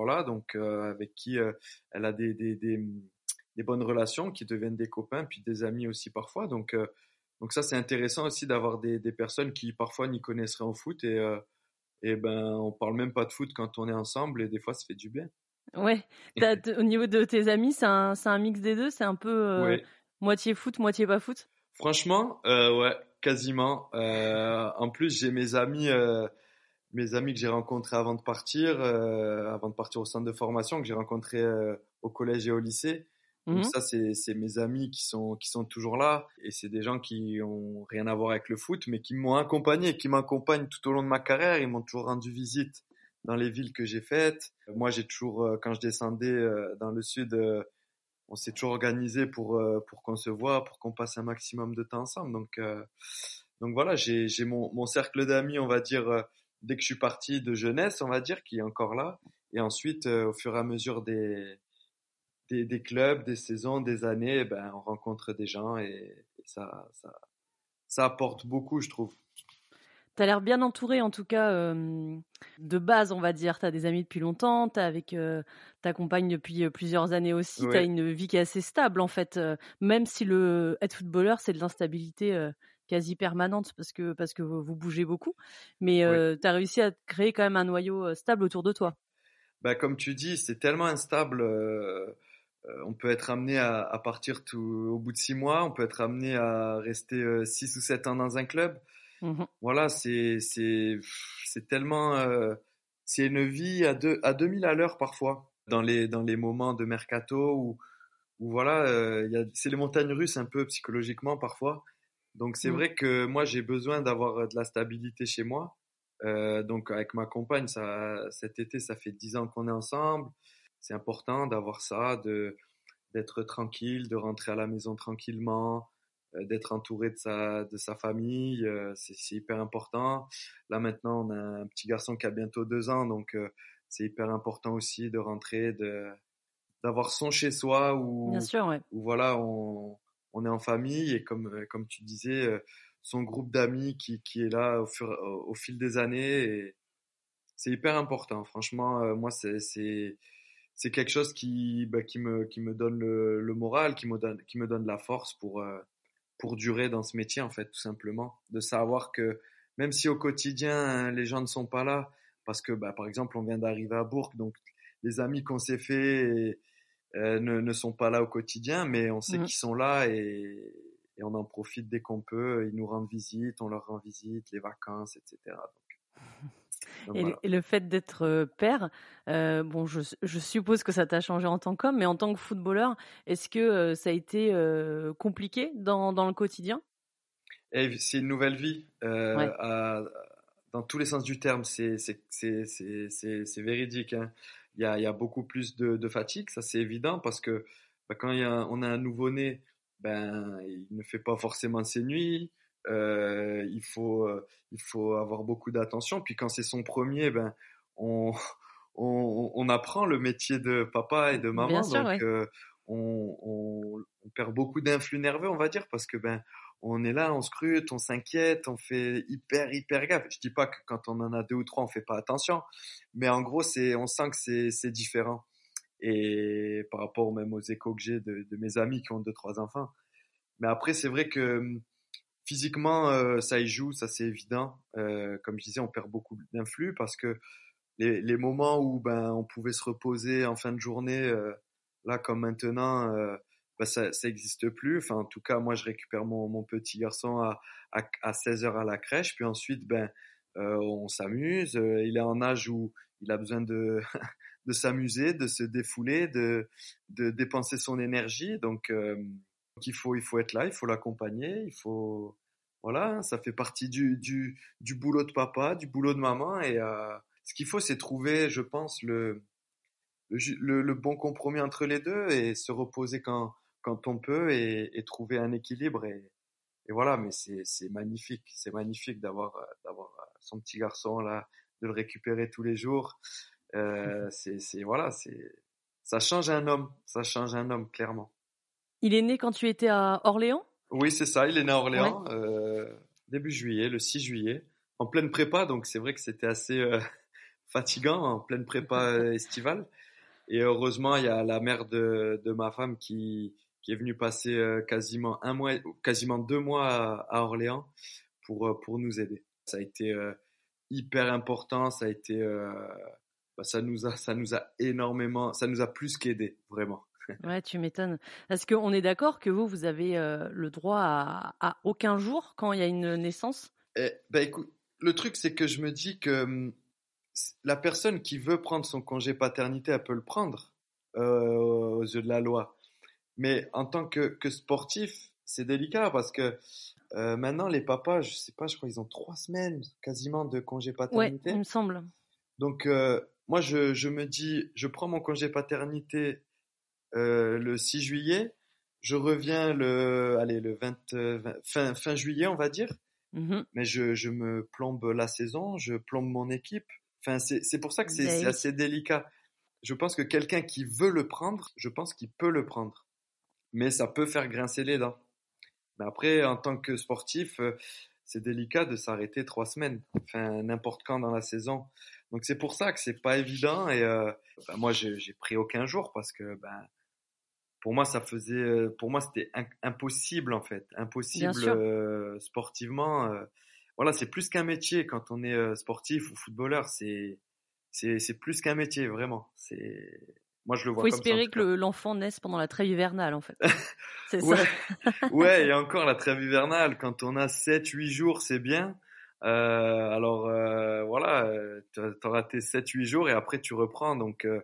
voilà, donc euh, avec qui elle a des, des, des, des, bonnes relations qui deviennent des copains, puis des amis aussi parfois. Donc, donc ça, c'est intéressant aussi d'avoir des, des personnes qui parfois n'y connaissent rien au foot et, et ben on parle même pas de foot quand on est ensemble et des fois ça fait du bien. Ouais. au niveau de tes amis, c'est un, un mix des deux, c'est un peu moitié foot, moitié pas foot? Franchement, euh, ouais, quasiment. Euh, en plus, j'ai mes amis, euh, mes amis que j'ai rencontrés avant de partir, euh, avant de partir au centre de formation, que j'ai rencontrés euh, au collège et au lycée. Donc mmh ça, c'est mes amis qui sont qui sont toujours là, et c'est des gens qui ont rien à voir avec le foot, mais qui m'ont accompagné, qui m'accompagnent tout au long de ma carrière. Ils m'ont toujours rendu visite dans les villes que j'ai faites. Moi, j'ai toujours, quand je descendais dans le sud on s'est toujours organisé pour euh, pour qu'on se voit, pour qu'on passe un maximum de temps ensemble. Donc euh, donc voilà, j'ai j'ai mon mon cercle d'amis, on va dire euh, dès que je suis parti de jeunesse, on va dire qui est encore là et ensuite au fur et à mesure des des, des clubs, des saisons, des années, ben on rencontre des gens et, ça ça ça apporte beaucoup, je trouve. Tu as l'air bien entouré, en tout cas, de base, on va dire. Tu as des amis depuis longtemps, tu avec ta compagne depuis plusieurs années aussi. Tu as une vie qui est assez stable, en fait. même si le être footballeur, c'est de l'instabilité quasi permanente parce que, parce que vous, bougez beaucoup. Mais tu as réussi à créer quand même un noyau stable autour de toi. Bah, comme tu dis, c'est tellement instable. on peut être amené à, partir tout, au bout de six mois, on peut être amené à rester six ou sept ans dans un club. Mmh voilà, c'est tellement euh, c'est une vie à deux à 2000 à l'heure parfois dans les dans les moments de mercato où où voilà, c'est les montagnes russes un peu psychologiquement parfois. Donc c'est mmh. vrai que moi j'ai besoin d'avoir de la stabilité chez moi. Euh, donc avec ma compagne, ça cet été ça fait dix ans qu'on est ensemble. C'est important d'avoir ça, de d'être tranquille, de rentrer à la maison tranquillement, euh, d'être entouré de sa, de sa famille, euh, c'est hyper important. Là maintenant, on a un petit garçon qui a bientôt deux ans, donc euh, c'est hyper important aussi de rentrer, de d'avoir son chez soi où, Bien sûr, ouais. où voilà, on, on est en famille et comme comme tu disais, son groupe d'amis qui, qui est là au, fur, au, fil des années c'est hyper important. Franchement, moi c'est c'est quelque chose qui bah, qui me qui me donne le, moral, qui me donne qui me donne la force pour pour durer dans ce métier, en fait, tout simplement. De savoir que même si au quotidien, les gens ne sont pas là, parce que, bah, par exemple, on vient d'arriver à Bourg, donc les amis qu'on s'est fait euh, ne, ne, sont pas là au quotidien, mais on sait mmh. qu'ils sont là et, et, on en profite dès qu'on peut. Ils nous rendent visite, on leur rend visite, les vacances, etc. [laughs] Donc, et, le fait d'être euh, père, euh, bon, je, je, suppose que ça t'a changé en tant qu'homme, mais en tant que footballeur, est-ce que euh, ça a été euh, compliqué dans, dans, le quotidien? C'est une nouvelle vie. Euh, à, dans tous les sens du terme, c'est c'est véridique. Hein. Il, y a, il y a beaucoup plus de, de fatigue, ça c'est évident, parce que bah, quand il y a, on a un nouveau-né, ben, il ne fait pas forcément ses nuits, euh, il, faut, euh, il faut avoir beaucoup d'attention. Puis quand c'est son premier, ben, on, [laughs] on, on, apprend le métier de papa et de maman. donc, euh, on, on, on, perd beaucoup d'influx nerveux, on va dire, parce que ben, on est là, on scrute, on s'inquiète, on fait hyper, hyper gaffe. Je dis pas que quand on en a deux ou trois, on fait pas attention, mais en gros, c'est, on sent que c'est différent. Et par rapport même aux échos que j'ai de, de, mes amis qui ont deux, trois enfants. Mais après, c'est vrai que hum, physiquement, euh, ça y joue, ça c'est évident. Euh, comme je disais, on perd beaucoup d'influx parce que les, les, moments où ben, on pouvait se reposer en fin de journée, euh, là comme maintenant, euh, ben, ça n'existe plus. Enfin, en tout cas, moi, je récupère mon, mon petit garçon à, à, à 16 heures à la crèche, puis ensuite, ben, euh, on s'amuse. il est en âge où il a besoin de [laughs] de s'amuser, de se défouler, de, de dépenser son énergie. Donc, euh, il faut, il faut être là, il faut l'accompagner, il faut, voilà, ça fait partie du, du, du boulot de papa, du boulot de maman. Et euh, ce qu'il faut, c'est trouver, je pense, le, le, le, bon compromis entre les deux et se reposer quand, quand on peut et, et trouver un équilibre. Et, et voilà, mais c'est magnifique, c'est magnifique d'avoir d'avoir son petit garçon là, de le récupérer tous les jours. Euh, c'est voilà, c'est ça change un homme, ça change un homme clairement. Il est né quand tu étais à Orléans? Oui, c'est ça. Il est né à Orléans euh, début juillet, le 6 juillet, en pleine prépa. Donc c'est vrai que c'était assez euh, [laughs] fatigant en pleine prépa euh, estivale. Et heureusement, il y a la mère de, de ma femme qui, qui est venue passer euh, quasiment un mois, quasiment deux mois à, Orléans pour pour nous aider. Ça a été hyper important. Ça a été bah, ça nous a, ça nous a énormément, ça nous a plus qu'aidé, vraiment. Ouais, tu m'étonnes. Parce qu'on est d'accord que vous, vous avez euh, le droit à, à, aucun jour quand il y a une naissance? Eh, bah, écoute, le truc, c'est que je me dis que hum, la personne qui veut prendre son congé paternité, elle peut le prendre euh, aux yeux de la loi. Mais en tant que, que sportif, c'est délicat parce que euh, maintenant, les papas, je sais pas, je crois qu'ils ont trois semaines quasiment de congé paternité. Ouais, il me semble. Donc, euh, moi, je, je, me dis, je prends mon congé paternité euh, le 6 juillet, je reviens le, allez, le 20, 20 fin, fin juillet, on va dire. Mmh. Mais je, je me plombe la saison, je plombe mon équipe. Enfin, c'est pour ça que c'est assez délicat. Je pense que quelqu'un qui veut le prendre, je pense qu'il peut le prendre. Mais ça peut faire grincer les dents. Mais après, en tant que sportif, euh, c'est délicat de s'arrêter trois semaines. Enfin, n'importe quand dans la saison. Donc c'est pour ça que c'est pas évident et euh, ben moi j'ai pris aucun jour parce que ben pour moi ça faisait euh, pour moi c'était impossible en fait impossible euh, sportivement euh, voilà c'est plus qu'un métier quand on est sportif ou footballeur c'est c'est c'est plus qu'un métier vraiment c'est moi je le vois faut comme espérer ça, que l'enfant naisse pendant la trêve hivernale en fait [laughs] c'est ouais. ça [laughs] ouais et encore la trêve hivernale quand on a 7 8 jours c'est bien euh, alors euh, voilà, euh, t'auras tes 7-8 jours et après tu reprends. Donc euh,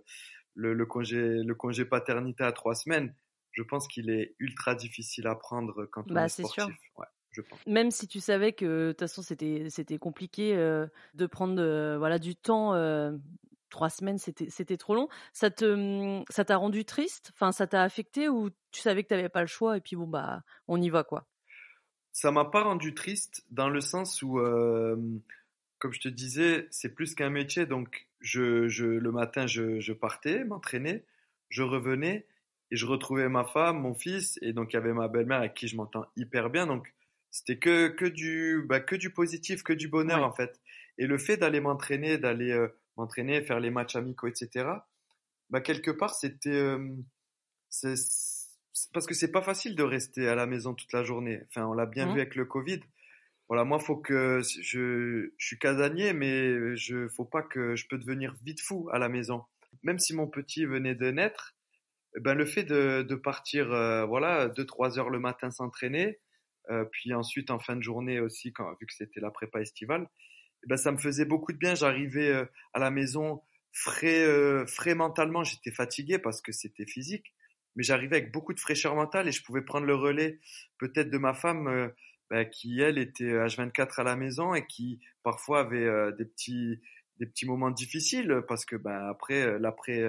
le, le, congé, le congé paternité à trois semaines, je pense qu'il est ultra difficile à prendre quand on bah, est sportif. Sûr. Ouais, je pense. Même si tu savais que de toute façon c'était c'était compliqué euh, de prendre euh, voilà du temps. Trois semaines, c'était c'était trop long. Ça te ça t'a rendu triste? Enfin, ça t'a affecté ou tu savais que t'avais pas le choix et puis bon bah on y va quoi? Ça m'a pas rendu triste dans le sens où, euh, comme je te disais, c'est plus qu'un métier. Donc, je, je, le matin, je, je partais m'entraîner, je revenais et je retrouvais ma femme, mon fils, et donc il y avait ma belle-mère avec qui je m'entends hyper bien. Donc, c'était que que du bah, que du positif, que du bonheur ouais. en fait. Et le fait d'aller m'entraîner, d'aller euh, m'entraîner, faire les matchs amicaux, etc. Bah quelque part, c'était euh, c'est parce que c'est pas facile de rester à la maison toute la journée. Enfin, on l'a bien mmh. vu avec le Covid. Voilà, moi, faut que je, je suis casanier, mais je, faut pas que je peux devenir vite fou à la maison. Même si mon petit venait de naître, ben le fait de, de partir, euh, voilà, deux trois heures le matin s'entraîner, euh, puis ensuite en fin de journée aussi, quand vu que c'était la prépa estivale, ben ça me faisait beaucoup de bien. J'arrivais euh, à la maison frais, euh, frais mentalement. J'étais fatigué parce que c'était physique mais j'arrivais avec beaucoup de fraîcheur mentale et je pouvais prendre le relais peut-être de ma femme euh, bah, qui elle était H24 à la maison et qui parfois avait des petits des petits moments difficiles parce que ben après l'après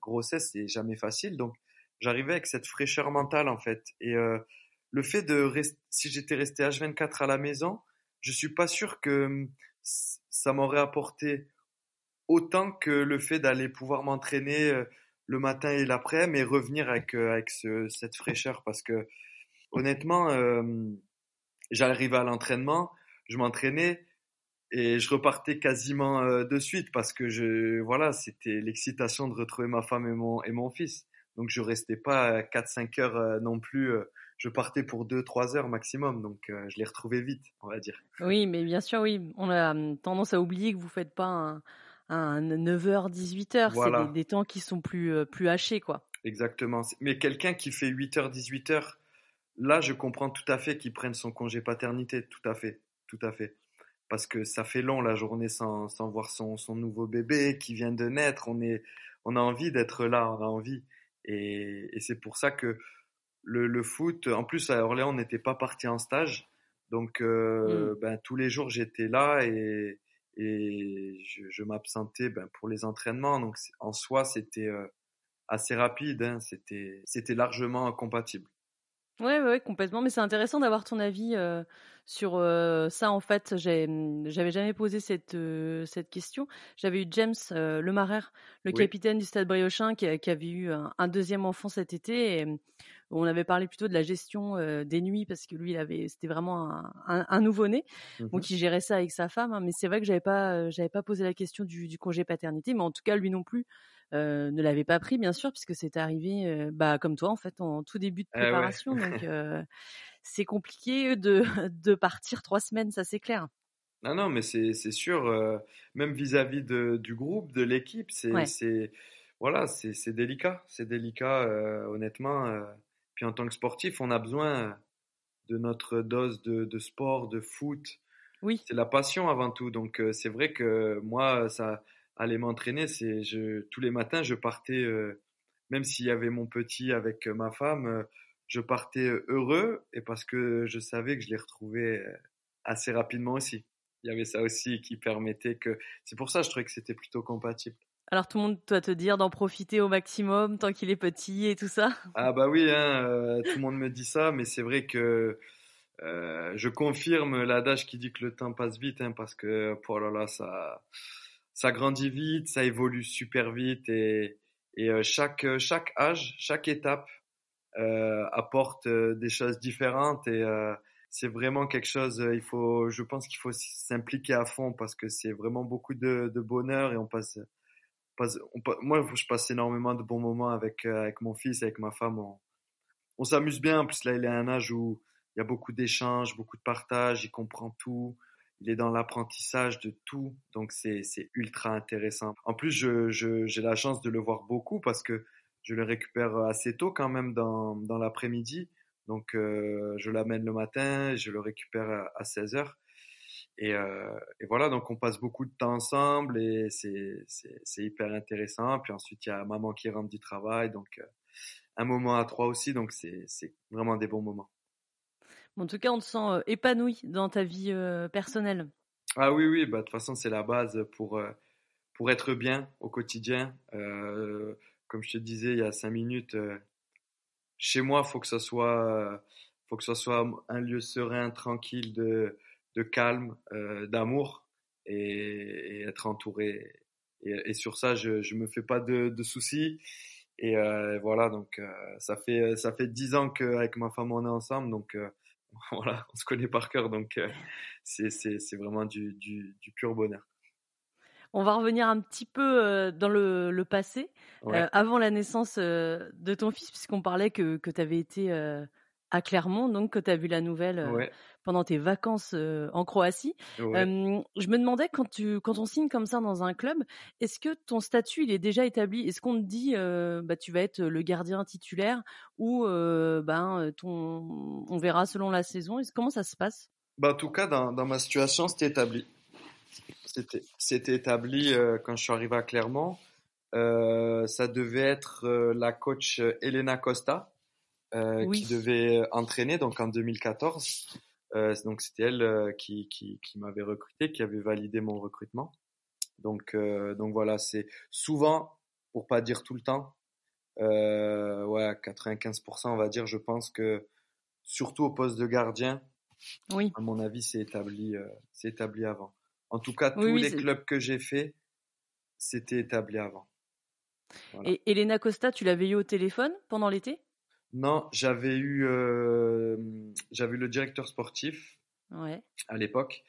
grossesse c'est jamais facile donc j'arrivais avec cette fraîcheur mentale en fait et le fait de rester si j'étais resté H24 à la maison je suis pas sûr que ça m'aurait apporté autant que le fait d'aller pouvoir m'entraîner euh, le matin et l'après, mais revenir avec, euh, avec ce, cette fraîcheur parce que honnêtement, euh, j'arrivais à l'entraînement, je m'entraînais et je repartais quasiment de suite parce que je voilà, c'était l'excitation de retrouver ma femme et mon et mon fils. Donc je restais pas 4-5 heures non plus je partais pour 2-3 heures maximum, donc euh, je les retrouvais vite, on va dire. Oui, mais bien sûr, oui. On a hum, tendance à oublier que vous faites pas un, un 9h, 18h. C'est des, temps qui sont plus, euh, plus hachés, quoi. Exactement. Mais quelqu'un qui fait 8h, 18h, là, je comprends tout à fait qu'il prenne son congé paternité. Tout à fait. Tout à fait. Parce que ça fait long la journée sans, sans voir son, son nouveau bébé qui vient de naître. On, est, on a envie d'être là, on a envie. Et, et c'est pour ça que le, le, foot, en plus à Orléans, on n'était pas parti en stage. Donc, euh, mm. ben, tous les jours, j'étais là et, et je, je m'absentais ben, pour les entraînements. Donc, en soi, c'était euh, assez rapide. Hein. C'était, c'était largement compatible. Ouais, ouais, complètement. Mais c'est intéressant d'avoir ton avis euh, sur euh, ça. En fait, j'avais jamais posé cette euh, cette question. J'avais eu James euh, Lemarer, le capitaine du Stade Briochin, qui, qui avait eu un, un, deuxième enfant cet été. Et, on avait parlé plutôt de la gestion euh, des nuits parce que lui, il avait, c'était vraiment un, un, un nouveau-né, mmh donc il gérait ça avec sa femme. Hein, mais c'est vrai que j'avais pas, euh, j'avais pas posé la question du, du, congé paternité, mais en tout cas lui non plus euh, ne l'avait pas pris, bien sûr, puisque c'est arrivé, euh, bah comme toi en fait, en tout début de eh préparation. donc [laughs] c'est compliqué de, [laughs] de partir trois semaines, ça c'est clair. Non, non, mais c'est sûr, même vis-à-vis -vis du groupe, de l'équipe, c'est ouais. voilà, c'est délicat, c'est délicat, honnêtement. Puis en tant que sportif, on a besoin de notre dose de, de sport, de foot. Oui. C'est la passion avant tout. Donc euh, c'est vrai que moi, ça aller m'entraîner, c'est je tous les matins, je partais, euh, même s'il y avait mon petit avec ma femme, euh, je partais heureux et parce que je savais que je les retrouvais assez rapidement aussi. Il y avait ça aussi qui permettait que. C'est pour ça, je trouvais que c'était plutôt compatible. Alors tout le monde doit te dire d'en profiter au maximum tant qu'il est petit et tout ça. Ah bah oui, hein, euh, tout le monde me dit ça, mais c'est vrai que euh, je confirme l'adage qui dit que le temps passe vite, hein, parce que oh là là, ça, ça grandit vite, ça évolue super vite et, et euh, chaque chaque âge, chaque étape euh, apporte euh, des choses différentes et euh, c'est vraiment quelque chose. Il faut, je pense qu'il faut s'impliquer à fond parce que c'est vraiment beaucoup de, de bonheur et on passe moi, je passe énormément de bons moments avec, euh, avec mon fils, avec ma femme. On, on s'amuse bien. En plus, là, il est à un âge où il y a beaucoup d'échanges, beaucoup de partage. Il comprend tout. Il est dans l'apprentissage de tout. Donc, c'est, ultra intéressant. En plus, je, je, j'ai la chance de le voir beaucoup parce que je le récupère assez tôt quand même dans, dans l'après-midi. Donc, euh, je l'amène le matin, je le récupère à, à 16 heures. Et, euh, et, voilà, donc on passe beaucoup de temps ensemble et c'est hyper intéressant. Puis ensuite, il y a maman qui rentre du travail, donc euh, un moment à trois aussi, donc c'est vraiment des bons moments. En tout cas, on te sent euh, épanoui dans ta vie euh, personnelle. Ah oui, oui, bah, de toute façon, c'est la base pour, euh, pour être bien au quotidien. comme je te disais il y a cinq minutes, chez moi, faut que ce soit, faut que soit un lieu serein, tranquille, de de calme, d'amour et, être entouré. Et, sur ça, je je me fais pas de, soucis. Et voilà, donc ça fait ça fait dix ans qu'avec ma femme on est ensemble, donc [laughs] voilà, on se connaît par cœur, donc euh, c'est vraiment du, du du pur bonheur. On va revenir un petit peu dans le, le passé, ouais. avant la naissance de ton fils, puisqu'on parlait que, que tu avais été à Clermont, donc que tu as vu la nouvelle ouais pendant tes vacances euh, en Croatie. Ouais. Euh, je me demandais quand tu quand on signe comme ça dans un club, est-ce que ton statut il est déjà établi? Est-ce qu'on te dit euh, bah tu vas être le gardien titulaire ou ben ton on verra selon la saison? Comment ça se passe? Bah en tout cas dans dans ma situation c'était établi. C'était c'était établi quand je suis arrivé à Clermont. ça devait être la coach Elena Costa. Euh, oui. qui devait entraîner donc en 2014 donc c'était elle qui, qui, qui m'avait recruté, qui avait validé mon recrutement. Donc, donc voilà, c'est souvent, pour pas dire tout le temps, ouais, 95%, on va dire, je pense que surtout au poste de gardien, oui. à mon avis, c'est établi, c'est établi avant. En tout cas, tous les clubs que j'ai fait, c'était établi avant. Et Elena Costa, tu l'avais eu au téléphone pendant l'été? Non, j'avais eu, euh, j'avais le directeur sportif ouais. à l'époque.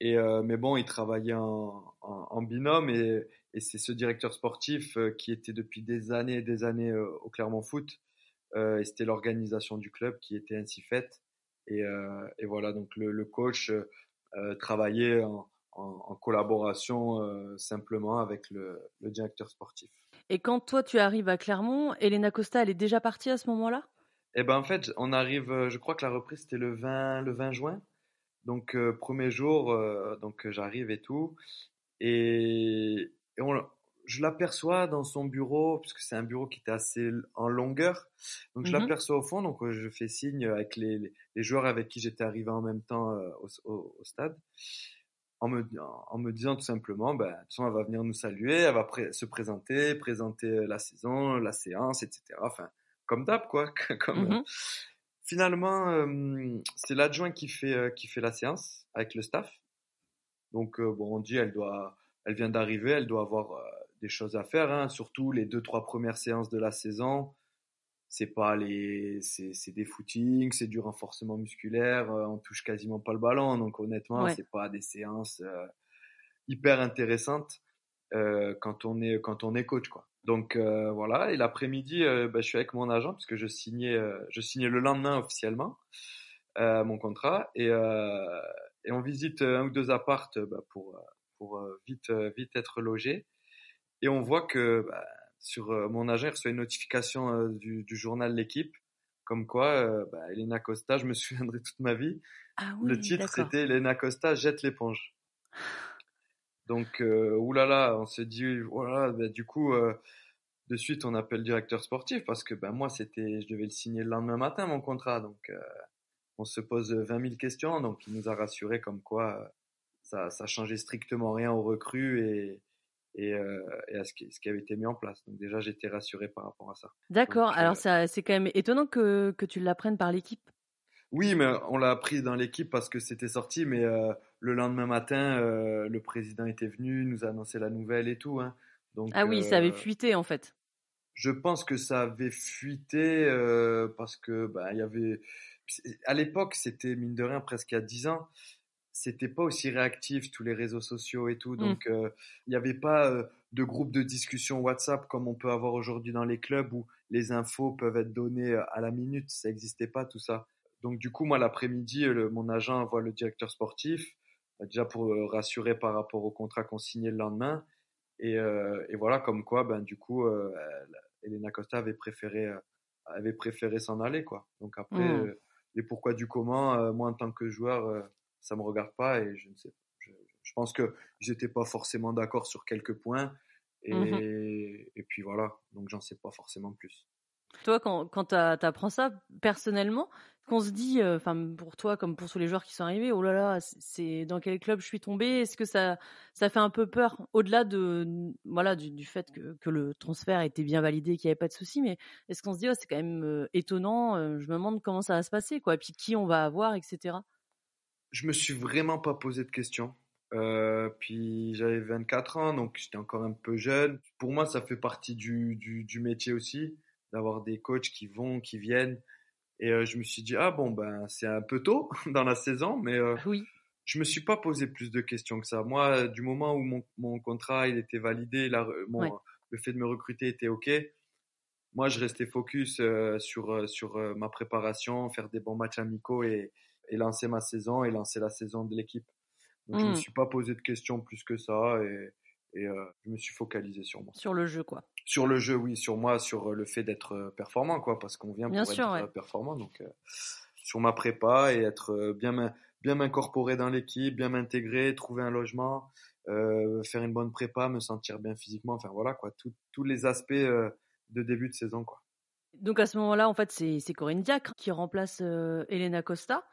Et euh, mais bon, il travaillait en, en, binôme et, et c'est ce directeur sportif euh, qui était depuis des années et des années au Clermont Foot. et c'était l'organisation du club qui était ainsi faite. Et, et voilà, donc le, le coach travaillait en, en, collaboration euh, simplement avec le, directeur sportif. Et quand toi tu arrives à Clermont, Elena Costa, elle est déjà partie à ce moment-là? Eh ben en fait, on arrive, euh, je crois que la reprise c'était le 20, le 20 juin. Donc euh, premier jour, donc j'arrive et tout, et, je l'aperçois dans son bureau, puisque c'est un bureau qui était assez en longueur. Donc je mmh l'aperçois au fond, donc je fais signe avec les, joueurs avec qui j'étais arrivé en même temps au, stade en me, en me disant tout simplement, ben, de toute façon, elle va venir nous saluer, elle va se présenter, présenter la saison, la séance, etc. Enfin, comme d'hab, quoi. [laughs] comme, mmh Finalement, euh, c'est l'adjoint qui fait, euh, qui fait la séance avec le staff. Donc, euh, bon, on dit, elle doit, elle vient d'arriver, elle doit avoir des choses à faire, hein, surtout les deux, trois premières séances de la saison c'est pas les c'est des footings c'est du renforcement musculaire euh, on touche quasiment pas le ballon. Donc honnêtement c'est pas des séances euh, hyper intéressantes euh, quand on est quand on est coach quoi. Donc voilà. Et l'après-midi bah, je suis avec mon agent puisque je signais je signais le lendemain officiellement mon contrat. Et, et on visite un ou deux appartes bah, pour pour vite vite être logé et on voit que bah, sur euh, mon agent, il reçoit une notification euh, du, journal L'équipe, comme quoi euh, bah, Elena Costa, je me [laughs] souviendrai toute ma vie. Ah le titre, c'était Elena Costa jette l'éponge. Donc, oulala, on se dit, voilà, bah, du coup, de suite, on appelle le directeur sportif parce que bah, moi, c'était, je devais le signer le lendemain matin, mon contrat. Donc, on se pose 20 000 questions. Donc, il nous a rassuré comme quoi ça, ça changeait strictement rien aux recrues et, et, euh, et à ce qui, ce qui, avait été mis en place. Donc déjà, j'étais rassuré par rapport à ça. D'accord. Alors euh, c'est quand même étonnant que, que tu l'apprennes par l'équipe. Oui, mais on l'a appris dans l'équipe parce que c'était sorti, mais euh, le lendemain matin, euh, le président était venu, nous a annoncé la nouvelle et tout. Hein. Donc, ah oui, ça avait fuité en fait. Je pense que ça avait fuité parce que bah, il y avait à l'époque, c'était mine de rien presque il y a 10 ans, c'était pas aussi réactif tous les réseaux sociaux et tout. Mmh. Donc, euh, il n'y avait pas euh, de groupe de discussion WhatsApp comme on peut avoir aujourd'hui dans les clubs où les infos peuvent être données euh, à la minute. Ça n'existait pas tout ça. Donc, du coup, moi, l'après-midi, mon agent voit le directeur sportif, déjà pour rassurer par rapport au contrat qu'on signait le lendemain. Et, et, voilà, comme quoi, ben, du coup, Elena Costa avait préféré, avait préféré s'en aller, quoi. Donc après, mmh. les pourquoi du comment, moi, en tant que joueur, ça me regarde pas et je ne sais je, je pense que j'étais pas forcément d'accord sur quelques points et, mmh et puis voilà donc j'en sais pas forcément plus. Toi quand, quand tu apprends ça personnellement qu'on se dit euh, pour toi comme pour tous les joueurs qui sont arrivés oh là là c'est dans quel club je suis tombé est-ce que ça ça fait un peu peur au-delà de voilà du, du fait que, que, le transfert était bien validé qu'il n'y avait pas de souci mais est-ce qu'on se dit oh, c'est quand même euh, étonnant euh, je me demande comment ça va se passer quoi et puis qui on va avoir etc je me suis vraiment pas posé de questions. Euh, puis j'avais 24 ans, donc j'étais encore un peu jeune. Pour moi, ça fait partie du, du, du métier aussi, d'avoir des coachs qui vont, qui viennent. Et euh, je me suis dit, ah bon, ben c'est un peu tôt [laughs] dans la saison, mais euh, oui. je me suis pas posé plus de questions que ça. Moi, du moment où mon, mon contrat il était validé, la, mon, le fait de me recruter était OK, moi je restais focus euh, sur, euh, sur ma préparation, faire des bons matchs amicaux et, et lancer ma saison et lancer la saison de l'équipe. Donc je me mmh. suis pas posé de questions plus que ça et, et euh, je me suis focalisé sur moi. Sur le jeu quoi. Sur le jeu oui, sur moi, sur euh, le fait d'être euh, performant quoi, parce qu'on vient pour être performant. Donc sur ma prépa et être bien bien m'incorporer dans l'équipe, bien m'intégrer, trouver un logement, faire une bonne prépa, me sentir bien physiquement, enfin voilà quoi, tous les aspects de début de saison quoi. Donc à ce moment-là, en fait, c'est Corinne Diacre qui remplace Elena Costa.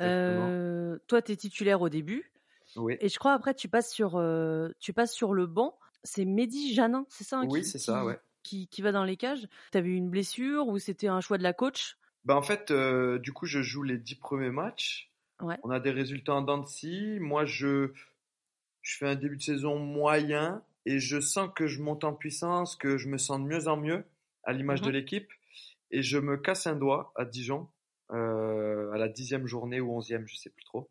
Euh, toi, tu es titulaire au début. Oui. Et je crois après, tu passes sur, tu passes sur le banc. C'est Mehdi Janin, c'est ça hein, Oui, c'est ça, ouais. Qui, qui, va dans les cages. Tu avais eu une blessure ou c'était un choix de la coach? Bah En fait, du coup, je joue les dix premiers matchs. Ouais. On a des résultats en de scie. Moi, je, je fais un début de saison moyen et je sens que je monte en puissance, que je me sens de mieux en mieux à l'image de mmh l'équipe. Et je me casse un doigt à Dijon, euh, à la dixième journée ou onzième, je sais plus trop.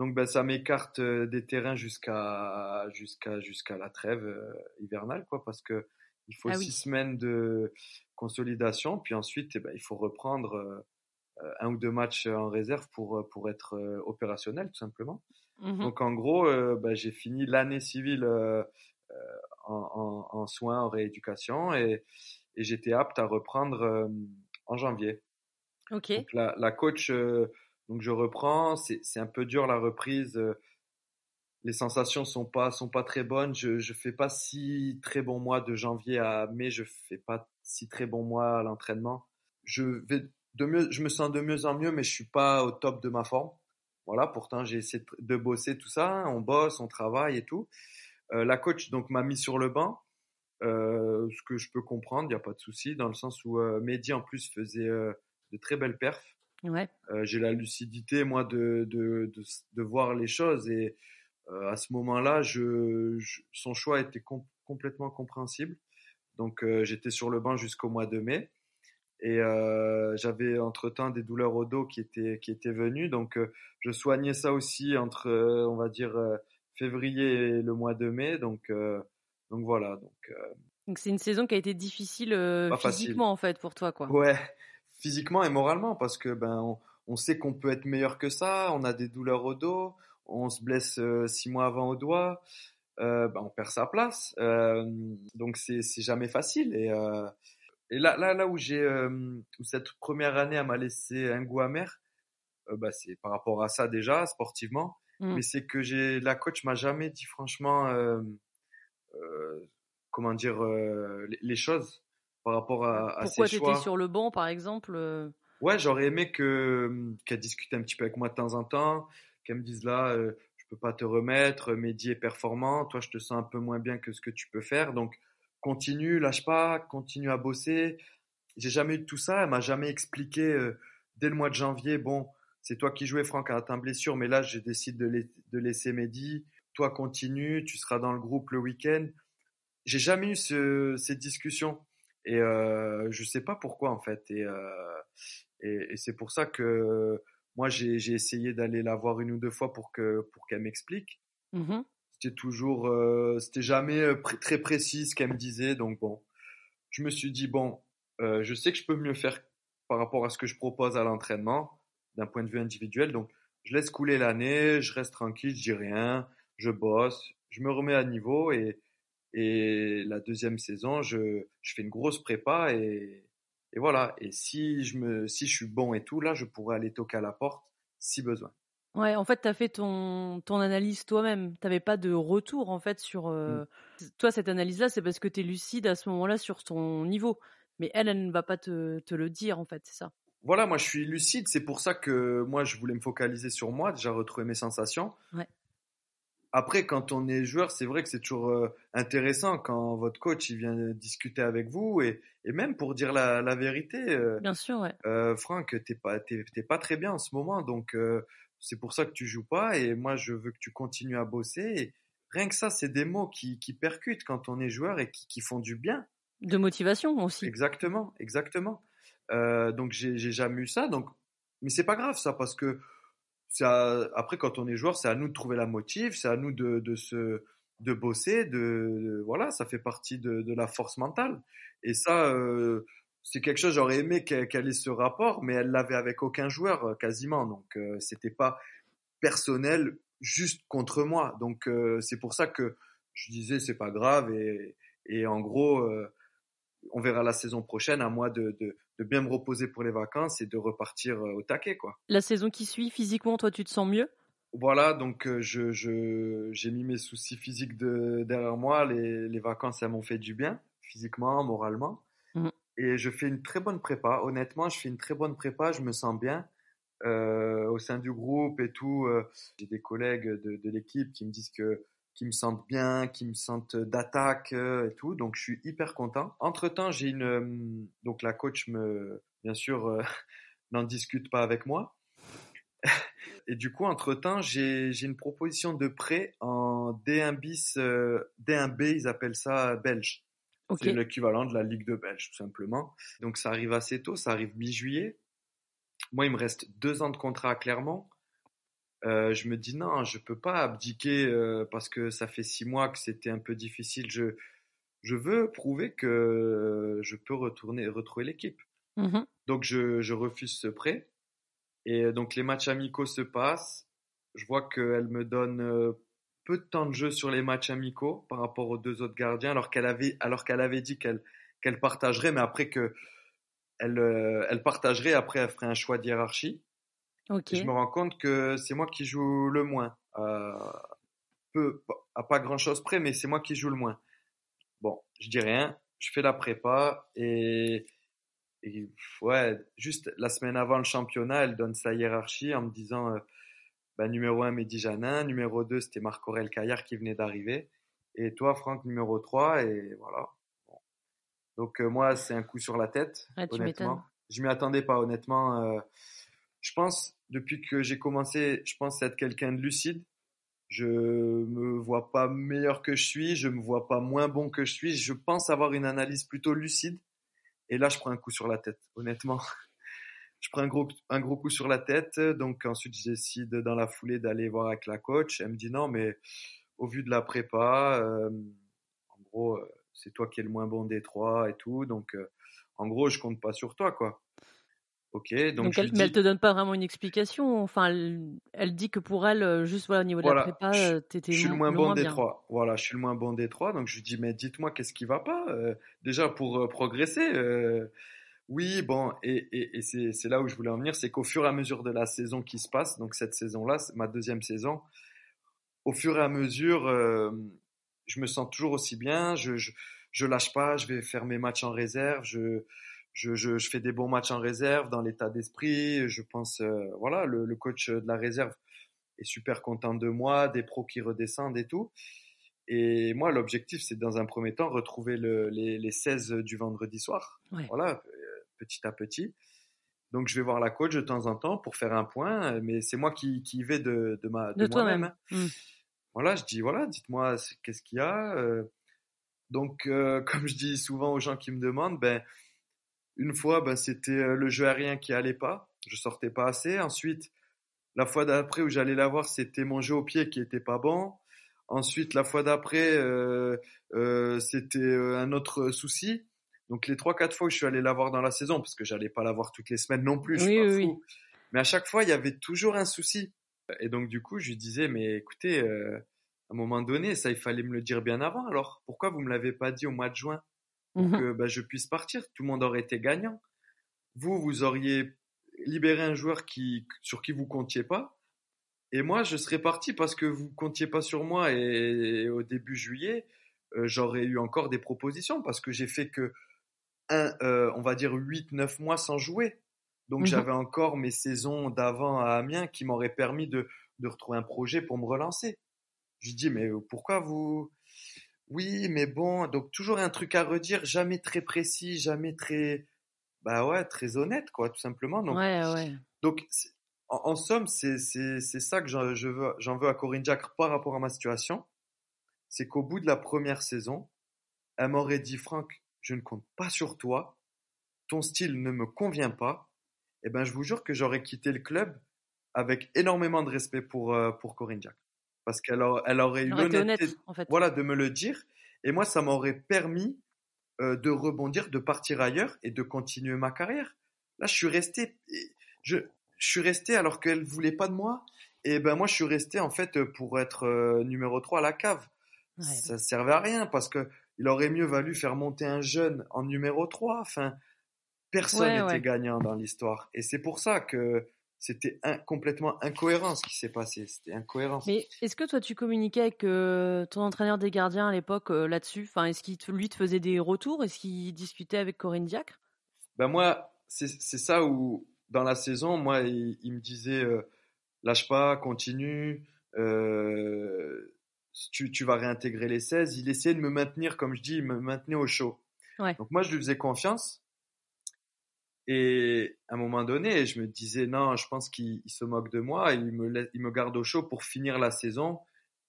Donc ben, ça m'écarte euh, des terrains jusqu'à jusqu'à jusqu'à la trêve euh, hivernale, quoi, parce que il faut ah six semaines de consolidation, puis ensuite eh ben, il faut reprendre euh, un ou deux matchs en réserve pour pour être opérationnel tout simplement. Mmh Donc en gros, ben, j'ai fini l'année civile en, en, en, soins, en rééducation et et j'étais apte à reprendre en janvier. Ok. Donc la, la coach, donc je reprends, c'est un peu dur la reprise. Les sensations sont pas sont pas très bonnes. Je je fais pas si très bon mois de janvier à mai. Je fais pas si très bon mois à l'entraînement. Je vais de mieux, je me sens de mieux en mieux, mais je suis pas au top de ma forme. Voilà. Pourtant j'ai essayé de bosser tout ça. On bosse, on travaille et tout. Euh, la coach donc m'a mis sur le banc. Euh, ce que je peux comprendre, il n'y a pas de souci, dans le sens où euh, Mehdi en plus faisait euh, de très belles perfs. Ouais. J'ai la lucidité, moi, de, de, de, de, voir les choses et à ce moment-là, je, son choix était complètement compréhensible. Donc j'étais sur le banc jusqu'au mois de mai et euh, j'avais entre-temps des douleurs au dos qui étaient qui étaient venues donc je soignais ça aussi entre on va dire février et le mois de mai donc donc voilà. Donc euh, donc c'est une saison qui a été difficile euh, physiquement en fait pour toi quoi. Ouais, physiquement et moralement parce que ben on, sait qu'on peut être meilleur que ça. On a des douleurs au dos, on se blesse euh, six mois avant au doigt. ben on perd sa place. donc c'est c'est jamais facile et et là là là où j'ai cette première année m'a laissé un goût amer. bah c'est par rapport à ça déjà sportivement, mmh. mais c'est que j'ai la coach m'a jamais dit franchement euh, comment dire, euh, les, choses par rapport à, à Pourquoi ses choix. Pourquoi sur le banc, par exemple euh? Ouais, j'aurais aimé que qu'elle discute un petit peu avec moi de temps en temps, qu'elle me dise là, je peux pas te remettre, Mehdi est performant, toi je te sens un peu moins bien que ce que tu peux faire, donc continue, lâche pas, continue à bosser. J'ai jamais eu tout ça, elle m'a jamais expliqué dès le mois de janvier, bon, c'est toi qui jouais Franck à ta blessure, mais là je décide de, de laisser Mehdi toi continue, tu seras dans le groupe le week-end. J'ai jamais eu ce, cette discussion et euh, je sais pas pourquoi en fait. Et, euh, et, c'est pour ça que moi j'ai essayé d'aller la voir une ou deux fois pour que pour qu'elle m'explique. Mmh c'était toujours, euh, c'était jamais euh, très précis ce qu'elle me disait. Donc bon, je me suis dit bon, euh, je sais que je peux mieux faire par rapport à ce que je propose à l'entraînement d'un point de vue individuel. Donc je laisse couler l'année, je reste tranquille, je dis rien je bosse, je me remets à niveau et, et la deuxième saison, je, je fais une grosse prépa et, et voilà. Et si je me, si je suis bon et tout, là, je pourrais aller toquer à la porte si besoin. Ouais, en fait, tu as fait ton, ton analyse toi-même. Tu n'avais pas de retour, en fait, sur... Euh, mmh. Toi, cette analyse-là, c'est parce que tu es lucide à ce moment-là sur ton niveau. Mais elle, elle ne va pas te, te le dire, en fait, c'est ça. Voilà, moi, je suis lucide. C'est pour ça que moi, je voulais me focaliser sur moi, déjà retrouver mes sensations. Ouais. Après, quand on est joueur, c'est vrai que c'est toujours euh, intéressant quand votre coach il vient discuter avec vous et, et même pour dire la, la vérité. Euh, bien sûr, ouais. Euh, Franck, t'es pas t'es, pas très bien en ce moment, donc euh, c'est pour ça que tu joues pas et moi je veux que tu continues à bosser. Et rien que ça, c'est des mots qui, qui percutent quand on est joueur et qui, qui font du bien. De motivation aussi. Exactement, exactement. Euh, donc j'ai, j'ai jamais eu ça, donc mais c'est pas grave ça parce que après quand on est joueur, c'est à nous de trouver la motive, c'est à nous de, se de bosser, de, voilà, ça fait partie de, de, la force mentale. Et ça, euh, c'est quelque chose j'aurais aimé qu'elle ait ce rapport, mais elle l'avait avec aucun joueur euh, quasiment, donc euh, c'était pas personnel juste contre moi. Donc euh, c'est pour ça que je disais c'est pas grave et, et en gros on verra la saison prochaine à moi de, de, de, bien me reposer pour les vacances et de repartir euh, au taquet quoi. La saison qui suit, physiquement, toi, tu te sens mieux? Voilà, donc euh, je j'ai mis mes soucis physiques de, derrière moi. Les, les vacances, elles m'ont fait du bien, physiquement, moralement. Mmh. Et je fais une très bonne prépa. Honnêtement, je fais une très bonne prépa. Je me sens bien euh, au sein du groupe et tout. Euh, j'ai des collègues de, de l'équipe qui me disent que qui me sentent bien, qui me sentent d'attaque euh, et tout. Donc je suis hyper content. Entre temps, j'ai une euh, donc la coach me bien sûr euh, [laughs] n'en discute pas avec moi. [laughs] Et du coup, entre-temps, j'ai une proposition de prêt en D1 bis, euh, D1B, ils appellent ça belge. Okay. C'est l'équivalent de la Ligue de Belge, tout simplement. Donc ça arrive assez tôt, ça arrive mi-juillet. Moi, il me reste deux ans de contrat à Clermont. Euh, je me dis non, je peux pas abdiquer euh, parce que ça fait six mois que c'était un peu difficile. Je, je veux prouver que je peux retourner, retrouver l'équipe. Mm -hmm. Donc je, je refuse ce prêt. Et donc les matchs amicaux se passent. Je vois qu'elle me donne euh, peu de temps de jeu sur les matchs amicaux par rapport aux deux autres gardiens, alors qu'elle avait, alors qu'elle avait dit qu'elle qu'elle partagerait, mais après que elle, euh, elle partagerait, après elle ferait un choix de hiérarchie. Okay. je me rends compte que c'est moi qui joue le moins. Euh, peu, à pas grand chose près, mais c'est moi qui joue le moins. Bon, je dis rien, je fais la prépa et et ouais, juste la semaine avant le championnat, elle donne sa hiérarchie en me disant euh, bah, numéro 1, Mehdi Janin, numéro 2, c'était Marc-Aurel Caillard qui venait d'arriver, et toi, Franck, numéro 3, et voilà. Bon. Donc, euh, moi, c'est un coup sur la tête, ah, honnêtement. Je m'y attendais pas, honnêtement. Euh, je pense, depuis que j'ai commencé, je pense être quelqu'un de lucide. Je me vois pas meilleur que je suis, je me vois pas moins bon que je suis. Je pense avoir une analyse plutôt lucide et là, je prends un coup sur la tête, honnêtement. [laughs] Je prends un gros, un gros coup sur la tête. Donc ensuite, je décide dans la foulée d'aller voir avec la coach. Elle me dit non, mais au vu de la prépa, euh, en gros, euh, c'est toi qui es le moins bon des trois et tout. Donc euh, en gros, je compte pas sur toi, quoi. Ok, donc, donc elle, dis... mais elle te donne pas vraiment une explication. Enfin, elle, elle dit que pour elle, juste voilà, au niveau voilà, de la prépa, t'étais Je suis le moins le bon moins des bien. trois. Voilà, je suis le moins bon des trois. Donc je lui dis, mais dites-moi qu'est-ce qui va pas euh, Déjà pour euh, progresser. euh, oui, bon, et, et, et c'est c'est là où je voulais en venir, c'est qu'au fur et à mesure de la saison qui se passe, donc cette saison-là, c'est ma deuxième saison, au fur et à mesure, euh, je me sens toujours aussi bien. Je, je je lâche pas. Je vais faire mes matchs en réserve. Je je, je, je, fais des bons matchs en réserve dans l'état d'esprit. Je pense, euh, voilà, le, le, coach de la réserve est super content de moi, des pros qui redescendent et tout. Et moi, l'objectif, c'est dans un premier temps retrouver le, les, les 16 du vendredi soir. Ouais. Voilà, petit à petit. Donc, je vais voir la coach de temps en temps pour faire un point, mais c'est moi qui, qui y vais de, de, ma, de, de moi-même. Hein. Mmh. Voilà, je dis, voilà, dites-moi qu'est-ce qu'il y a. euh. Donc, euh, [laughs] comme je dis souvent aux gens qui me demandent, ben, une fois, ben, c'était euh, le jeu aérien qui allait pas. Je sortais pas assez. Ensuite, la fois d'après où j'allais la voir, c'était mon jeu au pied qui était pas bon. Ensuite, la fois d'après, euh, euh, c'était un autre souci. Donc les trois quatre fois où je suis allé la voir dans la saison, parce que j'allais pas la voir toutes les semaines non plus, je oui, suis pas oui, fou. Mais à chaque fois, il y avait toujours un souci. Et donc du coup, je lui disais, mais écoutez, euh, à un moment donné, ça, il fallait me le dire bien avant. Alors pourquoi vous me l'avez pas dit au mois de juin? Pour Mhm. que bah, je puisse partir Tout le monde aurait été gagnant. Vous, vous auriez libéré un joueur qui, sur qui vous comptiez pas. Et moi, je serais parti parce que vous comptiez pas sur moi. Et, au début juillet, euh, j'aurais eu encore des propositions parce que j'ai fait que un, euh, on va dire 8-9 mois sans jouer. Donc Mhm. j'avais encore mes saisons d'avant à Amiens qui m'auraient permis de, de retrouver un projet pour me relancer. Je dis mais pourquoi vous Oui, mais bon, donc toujours un truc à redire, jamais très précis, jamais très bah ouais, très honnête quoi, tout simplement. Donc ouais, ouais. donc c'est- en, en somme, c'est ça que j'en je veux à Corinne Diacre par rapport à ma situation, c'est qu'au bout de la première saison, elle m'aurait dit Franck, je ne compte pas sur toi, ton style ne me convient pas. Et ben je vous jure que j'aurais quitté le club avec énormément de respect pour euh, pour Corinne Diacre parce qu'elle elle aurait eu l'honnêteté honnête, en fait. voilà de me le dire et moi ça m'aurait permis euh, de rebondir, de partir ailleurs et de continuer ma carrière. Là, je suis resté, je, je suis resté alors qu'elle voulait pas de moi. Et ben moi, je suis resté en fait pour être euh, numéro 3 à la cave. Ouais. Ça servait à rien parce que il aurait mieux valu faire monter un jeune en numéro 3. Enfin, personne Ouais, n'était ouais. gagnant dans l'histoire. Et c'est pour ça que c'était un- complètement incohérent ce qui s'est passé. C'était incohérent. Mais est-ce que toi tu communiquais avec euh, ton entraîneur des gardiens à l'époque euh, là-dessus? Enfin, est-ce qu'il te- lui te faisait des retours? Est-ce qu'il discutait avec Corinne Diacre? Ben moi, c'est ça où, dans la saison, moi, il, me disait euh, lâche pas, continue, tu, tu, vas réintégrer les 16. Il essayait de me maintenir, comme je dis, il me maintenait au chaud. Donc moi, je lui faisais confiance. Et à un moment donné, je me disais, non, je pense qu'il se moque de moi, il me, il me garde au chaud pour finir la saison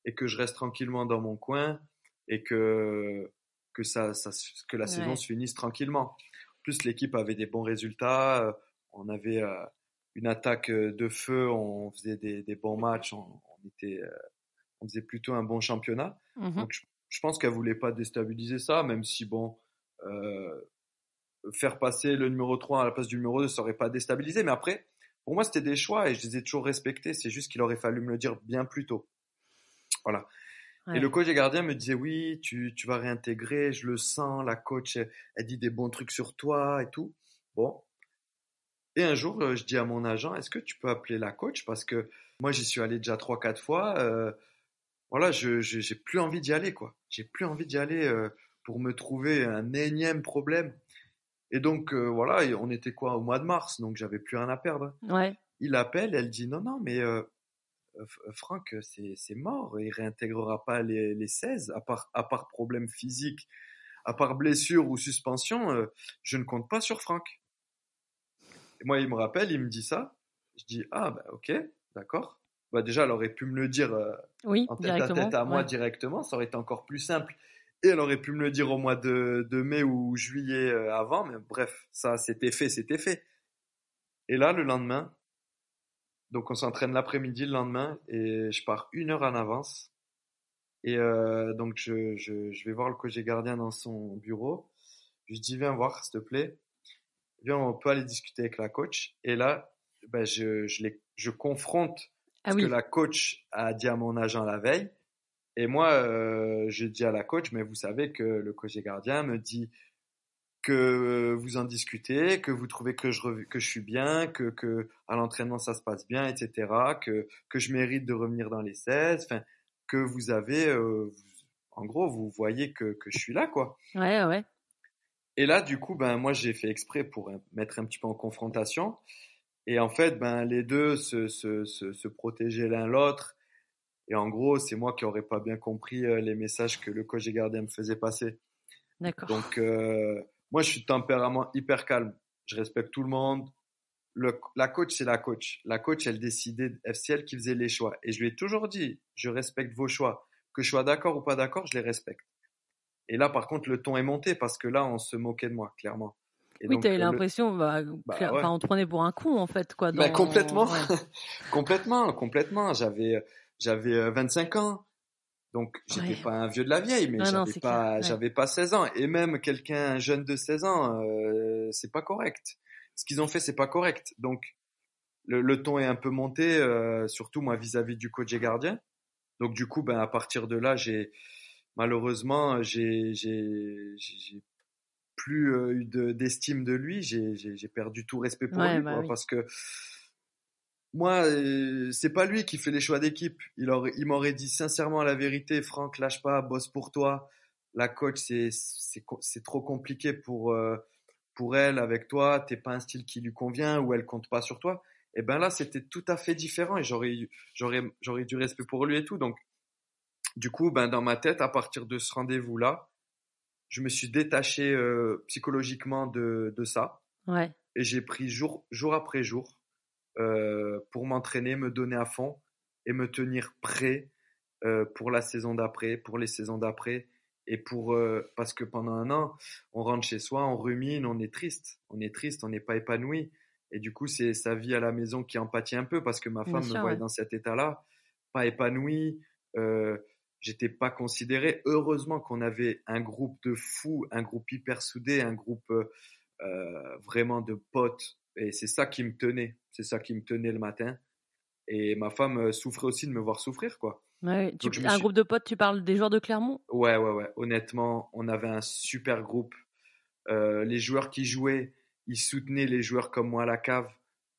et que je reste tranquillement dans mon coin et que, que, ça, ça que la saison se finisse tranquillement. En plus, l'équipe avait des bons résultats, euh, on avait euh, une attaque euh, de feu, on faisait des, des bons matchs, on, était, on faisait plutôt un bon championnat. Mmh Donc, je, je pense qu'elle voulait pas déstabiliser ça, même si, bon, euh, faire passer le numéro 3 à la place du numéro 2, ça aurait pas déstabilisé. Mais après, pour moi, c'était des choix et je les ai toujours respectés. C'est juste qu'il aurait fallu me le dire bien plus tôt. Voilà. Et le coach et gardien me disait oui, tu, tu, vas réintégrer, je le sens, la coach, elle, dit des bons trucs sur toi et tout. Bon. Et un jour, euh, je dis à mon agent, est-ce que tu peux appeler la coach? Parce que moi, j'y suis allé déjà trois, quatre fois. Euh, voilà, je j'ai plus envie d'y aller, quoi. J'ai plus envie d'y aller euh, pour me trouver un énième problème. Et donc, euh, voilà, on était quoi au mois de mars, donc j'avais plus rien à perdre. Ouais. Il appelle, elle dit non, non, mais euh, euh Franck, c'est mort, il réintégrera pas les, les 16, à part, à part problème physique, à part blessure ou suspension, euh, je ne compte pas sur Franck. Et moi, il me rappelle, il me dit ça. Je dis ah, bah ok, d'accord. Bah déjà, elle aurait pu me le dire oui, en tête à tête à moi directement, ça aurait été encore plus simple et elle aurait pu me le dire au mois de, de mai ou juillet euh, avant, mais bref, ça c'était fait, c'était fait. Et là, le lendemain, donc on s'entraîne l'après-midi le lendemain et je pars une heure en avance. Et euh, donc je, je, je, vais voir le coach gardien dans son bureau. Je lui dis viens voir s'il te plaît. Viens, on peut aller discuter avec la coach. Et là, ben je, je, les, je confronte ah ce que la coach a dit à mon agent la veille et moi, euh, je dis à la coach, mais vous savez que le coach gardien me dit que vous en discutez, que vous trouvez que je, que je suis bien, que, que à l'entraînement ça se passe bien, etc., que, que je mérite de revenir dans les 16, enfin, que vous avez, euh, en gros, vous voyez que, que je suis là, quoi. Ouais, ouais. Et là, du coup, ben, moi, j'ai fait exprès pour mettre un petit peu en confrontation. Et en fait, ben, les deux se, se, se, se protégeaient l'un l'autre et en gros, c'est moi qui n'aurais pas bien compris euh, les messages que le coach et gardien me faisait passer. D'accord. Donc, euh, moi, je suis tempérament hyper calme. Je respecte tout le monde. Le, la coach, c'est la coach. La coach, elle décidait, c'est elle qui faisait les choix. Et je lui ai toujours dit, je respecte vos choix. Que je sois d'accord ou pas d'accord, je les respecte. Et là, par contre, le ton est monté parce que là, on se moquait de moi, clairement. Et oui, tu as l'impression, bah, bah on te prenait pour un con, en fait, quoi. Bah, complètement, [laughs] complètement, complètement. J'avais, j'avais 25 euh, ans. Donc, j'étais pas un vieux de la vieille, mais j'avais pas, j'avais pas 16 ans. Et même quelqu'un jeune de 16 ans, euh, c'est pas correct. Ce qu'ils ont fait, c'est pas correct. Donc, le, le, ton est un peu monté, euh, surtout moi vis-à-vis du coach et gardien. Donc, du coup, ben à partir de là, j'ai malheureusement, j'ai j'ai plus euh, eu d'estime de, lui. J'ai perdu tout respect pour lui, bah parce que moi, euh, c'est pas lui qui fait les choix d'équipe. Il, il m'aurait dit sincèrement la vérité, Franck, lâche pas, bosse pour toi. La coach, c'est, c'est, trop compliqué pour, euh, pour elle avec toi. T'es pas un style qui lui convient ou elle compte pas sur toi. Et eh ben là, c'était tout à fait différent et j'aurais, j'aurais, j'aurais du respect pour lui et tout. Donc, du coup, ben dans ma tête, à partir de ce rendez-vous-là, je me suis détaché euh, psychologiquement de, de ça. Ouais. Et j'ai pris jour, jour après jour pour m'entraîner, me donner à fond et me tenir prêt euh, pour la saison d'après, pour les saisons d'après. Et pour euh, parce que pendant un an, on rentre chez soi, on rumine, on est triste, on est triste, on n'est pas épanoui. Et du coup, c'est sa vie à la maison qui en pâtit un peu parce que ma femme me voit dans cet état-là, pas épanoui. Euh, J'étais pas considéré. Heureusement qu'on avait un groupe de fous, un groupe hyper soudé, un groupe euh, vraiment de potes et c'est ça qui me tenait. C'est ça qui me tenait le matin. Et ma femme euh, souffrait aussi de me voir souffrir, quoi. Ouais, tu, un groupe de potes, tu parles des joueurs de Clermont? Ouais, ouais, ouais. Honnêtement, on avait un super groupe. Euh, les joueurs qui jouaient, ils soutenaient les joueurs comme moi à la cave.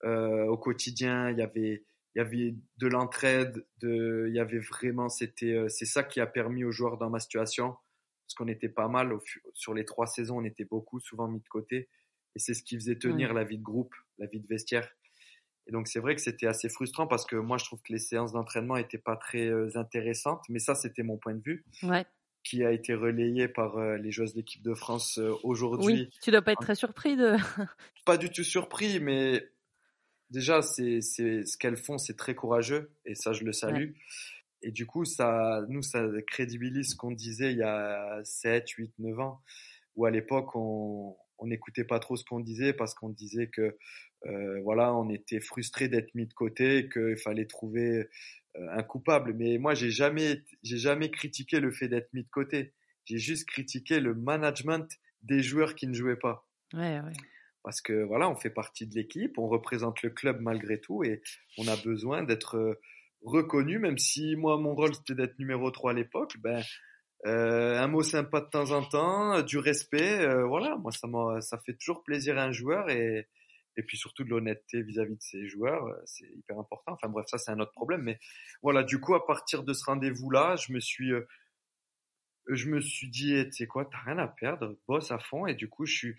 Euh, au quotidien, il y avait, il y avait de l'entraide, de, il y avait vraiment, c'était, euh, c'est ça qui a permis aux joueurs dans ma situation, parce qu'on était pas mal sur les trois saisons, on était beaucoup, souvent mis de côté et c'est ce qui faisait tenir la vie de groupe, la vie de vestiaire. Et donc c'est vrai que c'était assez frustrant parce que moi je trouve que les séances d'entraînement étaient pas très euh, intéressantes, mais ça c'était mon point de vue. Ouais. Qui a été relayé par euh, les joueuses d'équipe de France euh, aujourd'hui. Oui, tu dois pas être très surpris de. [laughs] pas du tout surpris, mais déjà c'est c'est ce qu'elles font, c'est très courageux et ça je le salue. Et du coup, ça, nous, ça crédibilise ce qu'on disait il y a 7, 8, 9 ans, où à l'époque, on n'écoutait pas trop ce qu'on disait parce qu'on disait que euh, voilà, on était frustré d'être mis de côté, qu'il fallait trouver euh, un coupable. Mais moi, j'ai jamais, j'ai jamais critiqué le fait d'être mis de côté. J'ai juste critiqué le management des joueurs qui ne jouaient pas. Ouais, ouais. Parce que voilà, on fait partie de l'équipe, on représente le club malgré tout et on a besoin d'être euh, reconnu, même si moi mon rôle c'était d'être numéro 3 à l'époque, ben euh, un mot sympa de temps en temps, du respect, euh, voilà, moi ça ça fait toujours plaisir à un joueur et et puis surtout de l'honnêteté vis-à-vis de ses joueurs, euh, c'est hyper important. Enfin bref, ça c'est un autre problème, mais voilà, du coup à partir de ce rendez-vous-là, je me suis je me suis dit, eh, tu sais quoi, t'as rien à perdre, bosse à fond et du coup je suis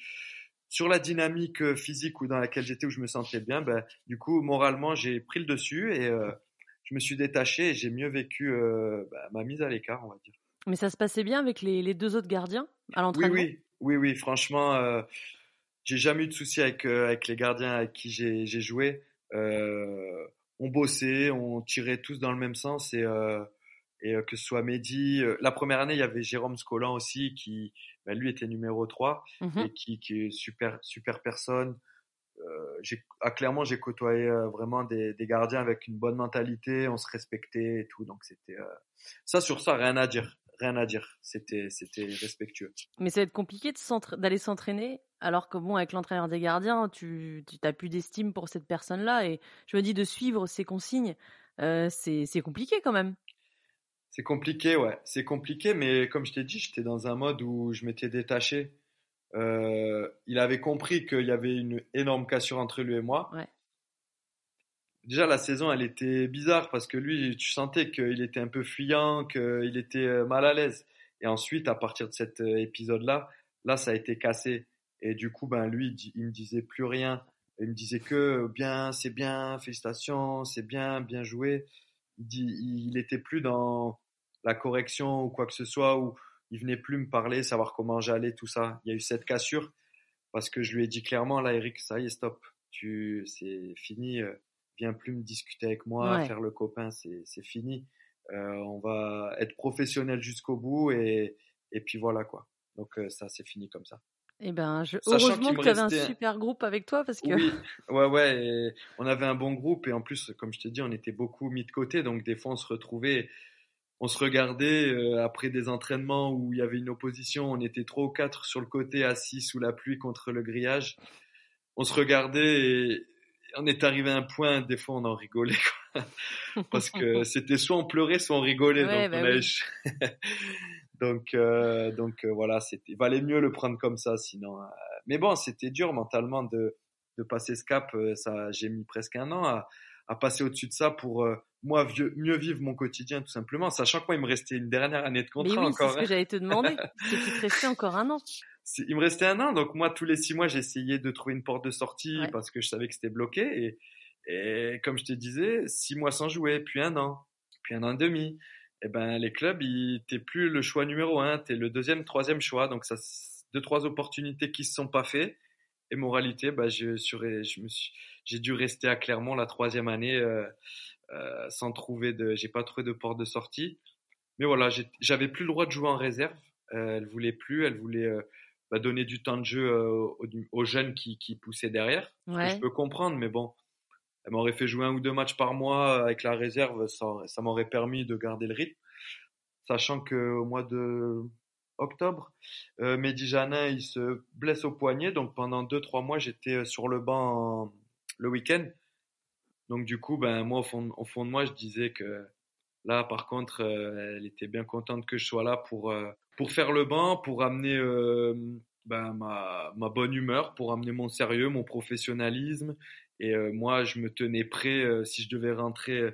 sur la dynamique physique ou dans laquelle j'étais où je me sentais bien, ben du coup moralement j'ai pris le dessus et je me suis détaché et j'ai mieux vécu euh, bah, ma mise à l'écart, on va dire. Mais ça se passait bien avec les, les deux autres gardiens à l'entraînement oui, oui, oui, oui, franchement, euh, j'ai jamais eu de soucis avec, euh, avec les gardiens avec qui j'ai joué. Euh, on bossait, on tirait tous dans le même sens et, et que ce soit Mehdi. la première année, il y avait Jérôme Scolan aussi qui, bah, lui, était numéro 3 mmh et qui, qui est super, super personne. Ah, clairement, j'ai côtoyé vraiment des, des, gardiens avec une bonne mentalité, on se respectait et tout. Donc c'était ça sur ça, rien à dire, rien à dire. C'était c'était respectueux. Mais ça va être compliqué d'aller s'entraîner alors que bon, avec l'entraîneur des gardiens, tu tu plus d'estime pour cette personne-là et je me dis de suivre ses consignes, euh, c'est c'est compliqué quand même. C'est compliqué, ouais. C'est compliqué, mais comme je t'ai dit, j'étais dans un mode où je m'étais détaché euh, il avait compris qu'il y avait une énorme cassure entre lui et moi. Ouais. Déjà, la saison, elle était bizarre parce que lui, tu sentais qu'il était un peu fuyant, qu'il était euh, mal à l'aise. Et ensuite, à partir de cet euh, épisode-là, là, ça a été cassé. Et du coup, ben, lui, il me disait plus rien. Il me disait que bien, c'est bien, félicitations, c'est bien, bien joué. Il était plus dans la correction ou quoi que ce soit, ou il venait plus me parler, savoir comment j'allais, tout ça. Il y a eu cette cassure parce que je lui ai dit clairement là, Eric, ça y est, stop, tu, c'est fini. Euh, viens plus me discuter avec moi, faire le copain, c'est, c'est fini. Euh, on va être professionnel jusqu'au bout et, et puis voilà quoi. Donc euh, ça, c'est fini comme ça. Eh ben, je... heureusement que tu avais un super groupe avec toi parce que. Oui, ouais, ouais. on avait un bon groupe et en plus, comme je te dis, on était beaucoup mis de côté, donc des fois on se retrouvait on se regardait euh, après des entraînements où il y avait une opposition, on était trois ou quatre sur le côté assis sous la pluie contre le grillage. On se regardait et on est arrivé à un point, des fois on en rigolait quoi. [laughs] parce que c'était soit on pleurait, soit on rigolait. donc, bah [laughs] donc, euh, donc euh, voilà, c'était valait mieux le prendre comme ça, sinon. mais bon, c'était dur mentalement de de passer ce cap. Ça, j'ai mis presque un an à, à passer au-dessus de ça pour moi mieux vivre mon quotidien tout simplement, sachant que moi il me restait une dernière année de contrat Mais oui, encore. C'est ce que j'allais te demander, [laughs] c'est qu'il te restait encore un an. Il me restait un an, donc moi tous les six mois j'essayais de trouver une porte de sortie parce que je savais que c'était bloqué et, et comme je te disais, six mois sans jouer, puis un an, puis un an et demi. Et eh ben les clubs, t'es plus le choix numéro un, t'es le deuxième, troisième choix, donc ça deux trois opportunités qui se sont pas faites. Et moralité, bah je, je me suis, j'ai dû rester à Clermont la troisième année. Euh, euh, sans trouver de, j'ai pas trouvé de porte de sortie. Mais voilà, j'avais plus le droit de jouer en réserve. Euh, elle voulait plus, elle voulait euh, bah, donner du temps de jeu aux, jeunes qui, qui poussaient derrière. je peux comprendre, mais bon, elle m'aurait fait jouer un ou deux matchs par mois avec la réserve, ça, ça m'aurait permis de garder le rythme. Sachant que au mois de octobre, euh, Mehdi Janin il se blesse au poignet, donc pendant deux trois mois j'étais sur le banc le week-end. Donc du coup, ben moi au fond, au fond de moi, je disais que là, par contre, euh, elle était bien contente que je sois là pour euh, pour faire le banc, pour amener euh, ben, ma, bonne humeur, pour amener mon sérieux, mon professionnalisme. Et moi, je me tenais prêt si je devais rentrer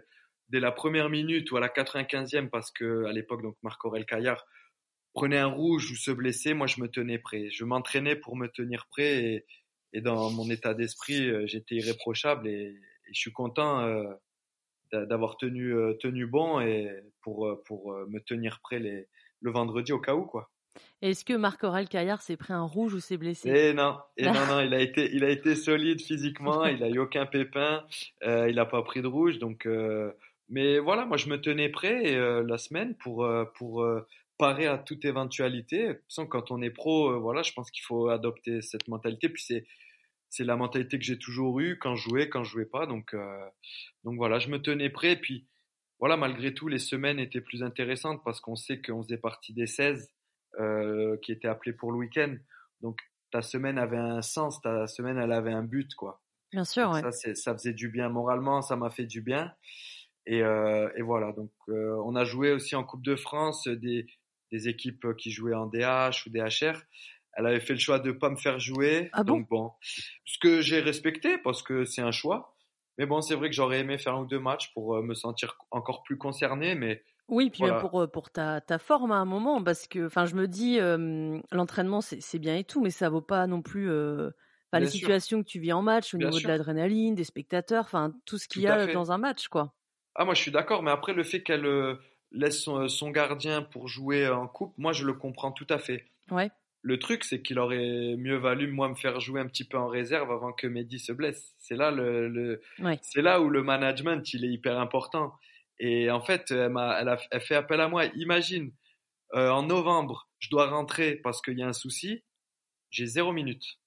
dès la première minute ou à la 95e, parce que à l'époque, donc Marc-Aurel Caillard prenait un rouge ou se blessait, moi je me tenais prêt. Je m'entraînais pour me tenir prêt et, et dans mon état d'esprit, euh, j'étais irréprochable et, et, je suis content euh, d'avoir tenu, euh, tenu bon et pour, pour me tenir prêt les, le vendredi au cas où. quoi. Est-ce que Marc-Aurel Caillard s'est pris un rouge ou s'est blessé? Et eh non, et eh non, [laughs] non, il a été, il a été solide physiquement, il a eu aucun pépin, euh, il n'a pas pris de rouge, donc. Euh, mais voilà, moi je me tenais prêt euh, la semaine pour pour parer à toute éventualité. Sans quand on est pro, voilà, je pense qu'il faut adopter cette mentalité. Puis c'est c'est la mentalité que j'ai toujours eue quand je jouais, quand je jouais pas. Donc donc voilà, je me tenais prêt. Et puis voilà, malgré tout, les semaines étaient plus intéressantes parce qu'on sait qu'on faisait partie des 16 euh, qui étaient appelés pour le week-end. Donc ta semaine avait un sens, ta semaine elle avait un but quoi. Bien sûr, ouais. Ça, ça faisait du bien moralement, ça m'a fait du bien. Et, euh, et voilà, donc euh, on a joué aussi en Coupe de France des, des équipes qui jouaient en DH ou DHR. Elle avait fait le choix de pas me faire jouer. Ah donc bon, ce que j'ai respecté parce que c'est un choix. Mais bon, c'est vrai que j'aurais aimé faire un ou deux matchs pour euh, me sentir encore plus concerné, mais oui, puis même pour, euh, pour ta, ta forme à un moment, parce que enfin, je me dis, l'entraînement, c'est bien et tout, mais ça vaut pas non plus euh, les situations que tu vis en match, au niveau de l'adrénaline, des spectateurs, enfin, tout ce qu'il y a dans un match, quoi. Ah, moi, je suis d'accord, mais après, le fait qu'elle laisse son, son, gardien pour jouer en coupe, moi, je le comprends tout à fait. Ouais. Le truc, c'est qu'il aurait mieux valu moi me faire jouer un petit peu en réserve avant que Mehdi se blesse. C'est là le, c'est là où le management il est hyper important. Et en fait, elle, a, elle, a, fait appel à moi. Imagine, euh, en novembre, je dois rentrer parce qu'il y a un souci. J'ai zéro minute.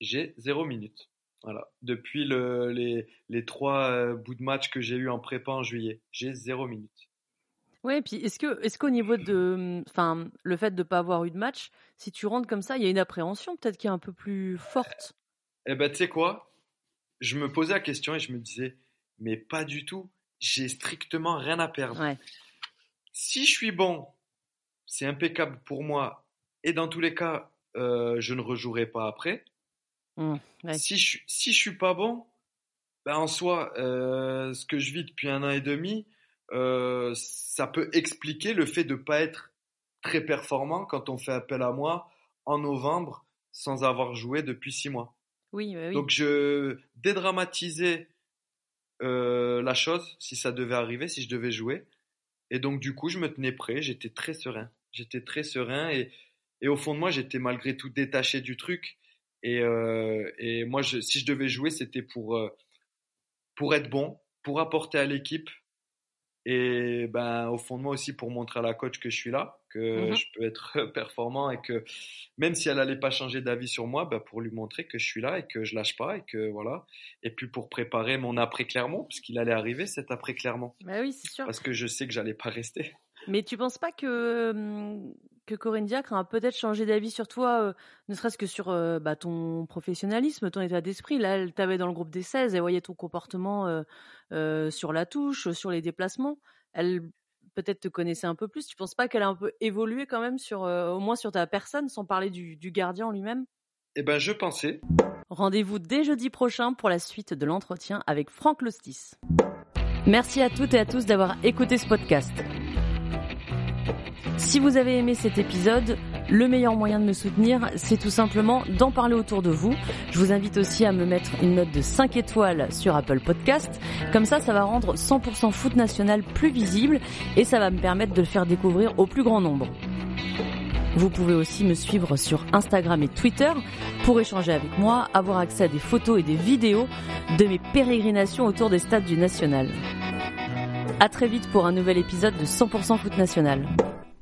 J'ai zéro minute. Voilà. Depuis le, les, les trois euh, bouts de match que j'ai eu en prépa en juillet, j'ai zéro minute. Ouais, puis est-ce que est-ce qu'au niveau de enfin le fait de pas avoir eu de match, si tu rentres comme ça, il y a une appréhension peut-être qui est un peu plus forte? Eh ben tu sais quoi? Je me posais la question et je me disais mais pas du tout, j'ai strictement rien à perdre. Si je suis bon, c'est impeccable pour moi et dans tous les cas, euh, je ne rejouerai pas après. Mmh, si je si je suis pas bon, ben en soi, euh, ce que je vis depuis un an et demi, euh, ça peut expliquer le fait de ne pas être très performant quand on fait appel à moi en novembre sans avoir joué depuis six mois. Oui, oui. Donc je dédramatisais euh, la chose si ça devait arriver, si je devais jouer. Et donc du coup, je me tenais prêt, j'étais très serein. J'étais très serein et, et au fond de moi, j'étais malgré tout détaché du truc. Et, euh, et moi, je, si je devais jouer, c'était pour, euh, pour être bon, pour apporter à l'équipe et ben, au fond de moi aussi pour montrer à la coach que je suis là, que mmh je peux être [laughs] performant et que même si elle allait pas changer d'avis sur moi, ben pour lui montrer que je suis là et que je lâche pas et que voilà. Et puis pour préparer mon après Clermont, parce qu'il allait arriver cet après Clermont. Bah oui, c'est sûr. Parce que je sais que j'allais pas rester. Mais tu penses pas que mmh, que Corinne Diacre a peut-être changé d'avis sur toi, euh, ne serait-ce que sur euh, bah, ton professionnalisme, ton état d'esprit. Là, elle t'avait dans le groupe des 16, elle voyait ton comportement euh, sur la touche, sur les déplacements. Elle peut-être te connaissait un peu plus. Tu penses pas qu'elle a un peu évolué quand même sur, au moins sur ta personne, sans parler du, du gardien en lui-même? Eh ben, je pensais. Rendez-vous dès jeudi prochain pour la suite de l'entretien avec Franck Lostis. Merci à toutes et à tous d'avoir écouté ce podcast. Si vous avez aimé cet épisode, le meilleur moyen de me soutenir, c'est tout simplement d'en parler autour de vous. Je vous invite aussi à me mettre une note de 5 étoiles sur Apple Podcast. Comme ça, ça va rendre 100% foot national plus visible et ça va me permettre de le faire découvrir au plus grand nombre. Vous pouvez aussi me suivre sur Instagram et Twitter pour échanger avec moi, avoir accès à des photos et des vidéos de mes pérégrinations autour des stades du National. À très vite pour un nouvel épisode de 100% foot national.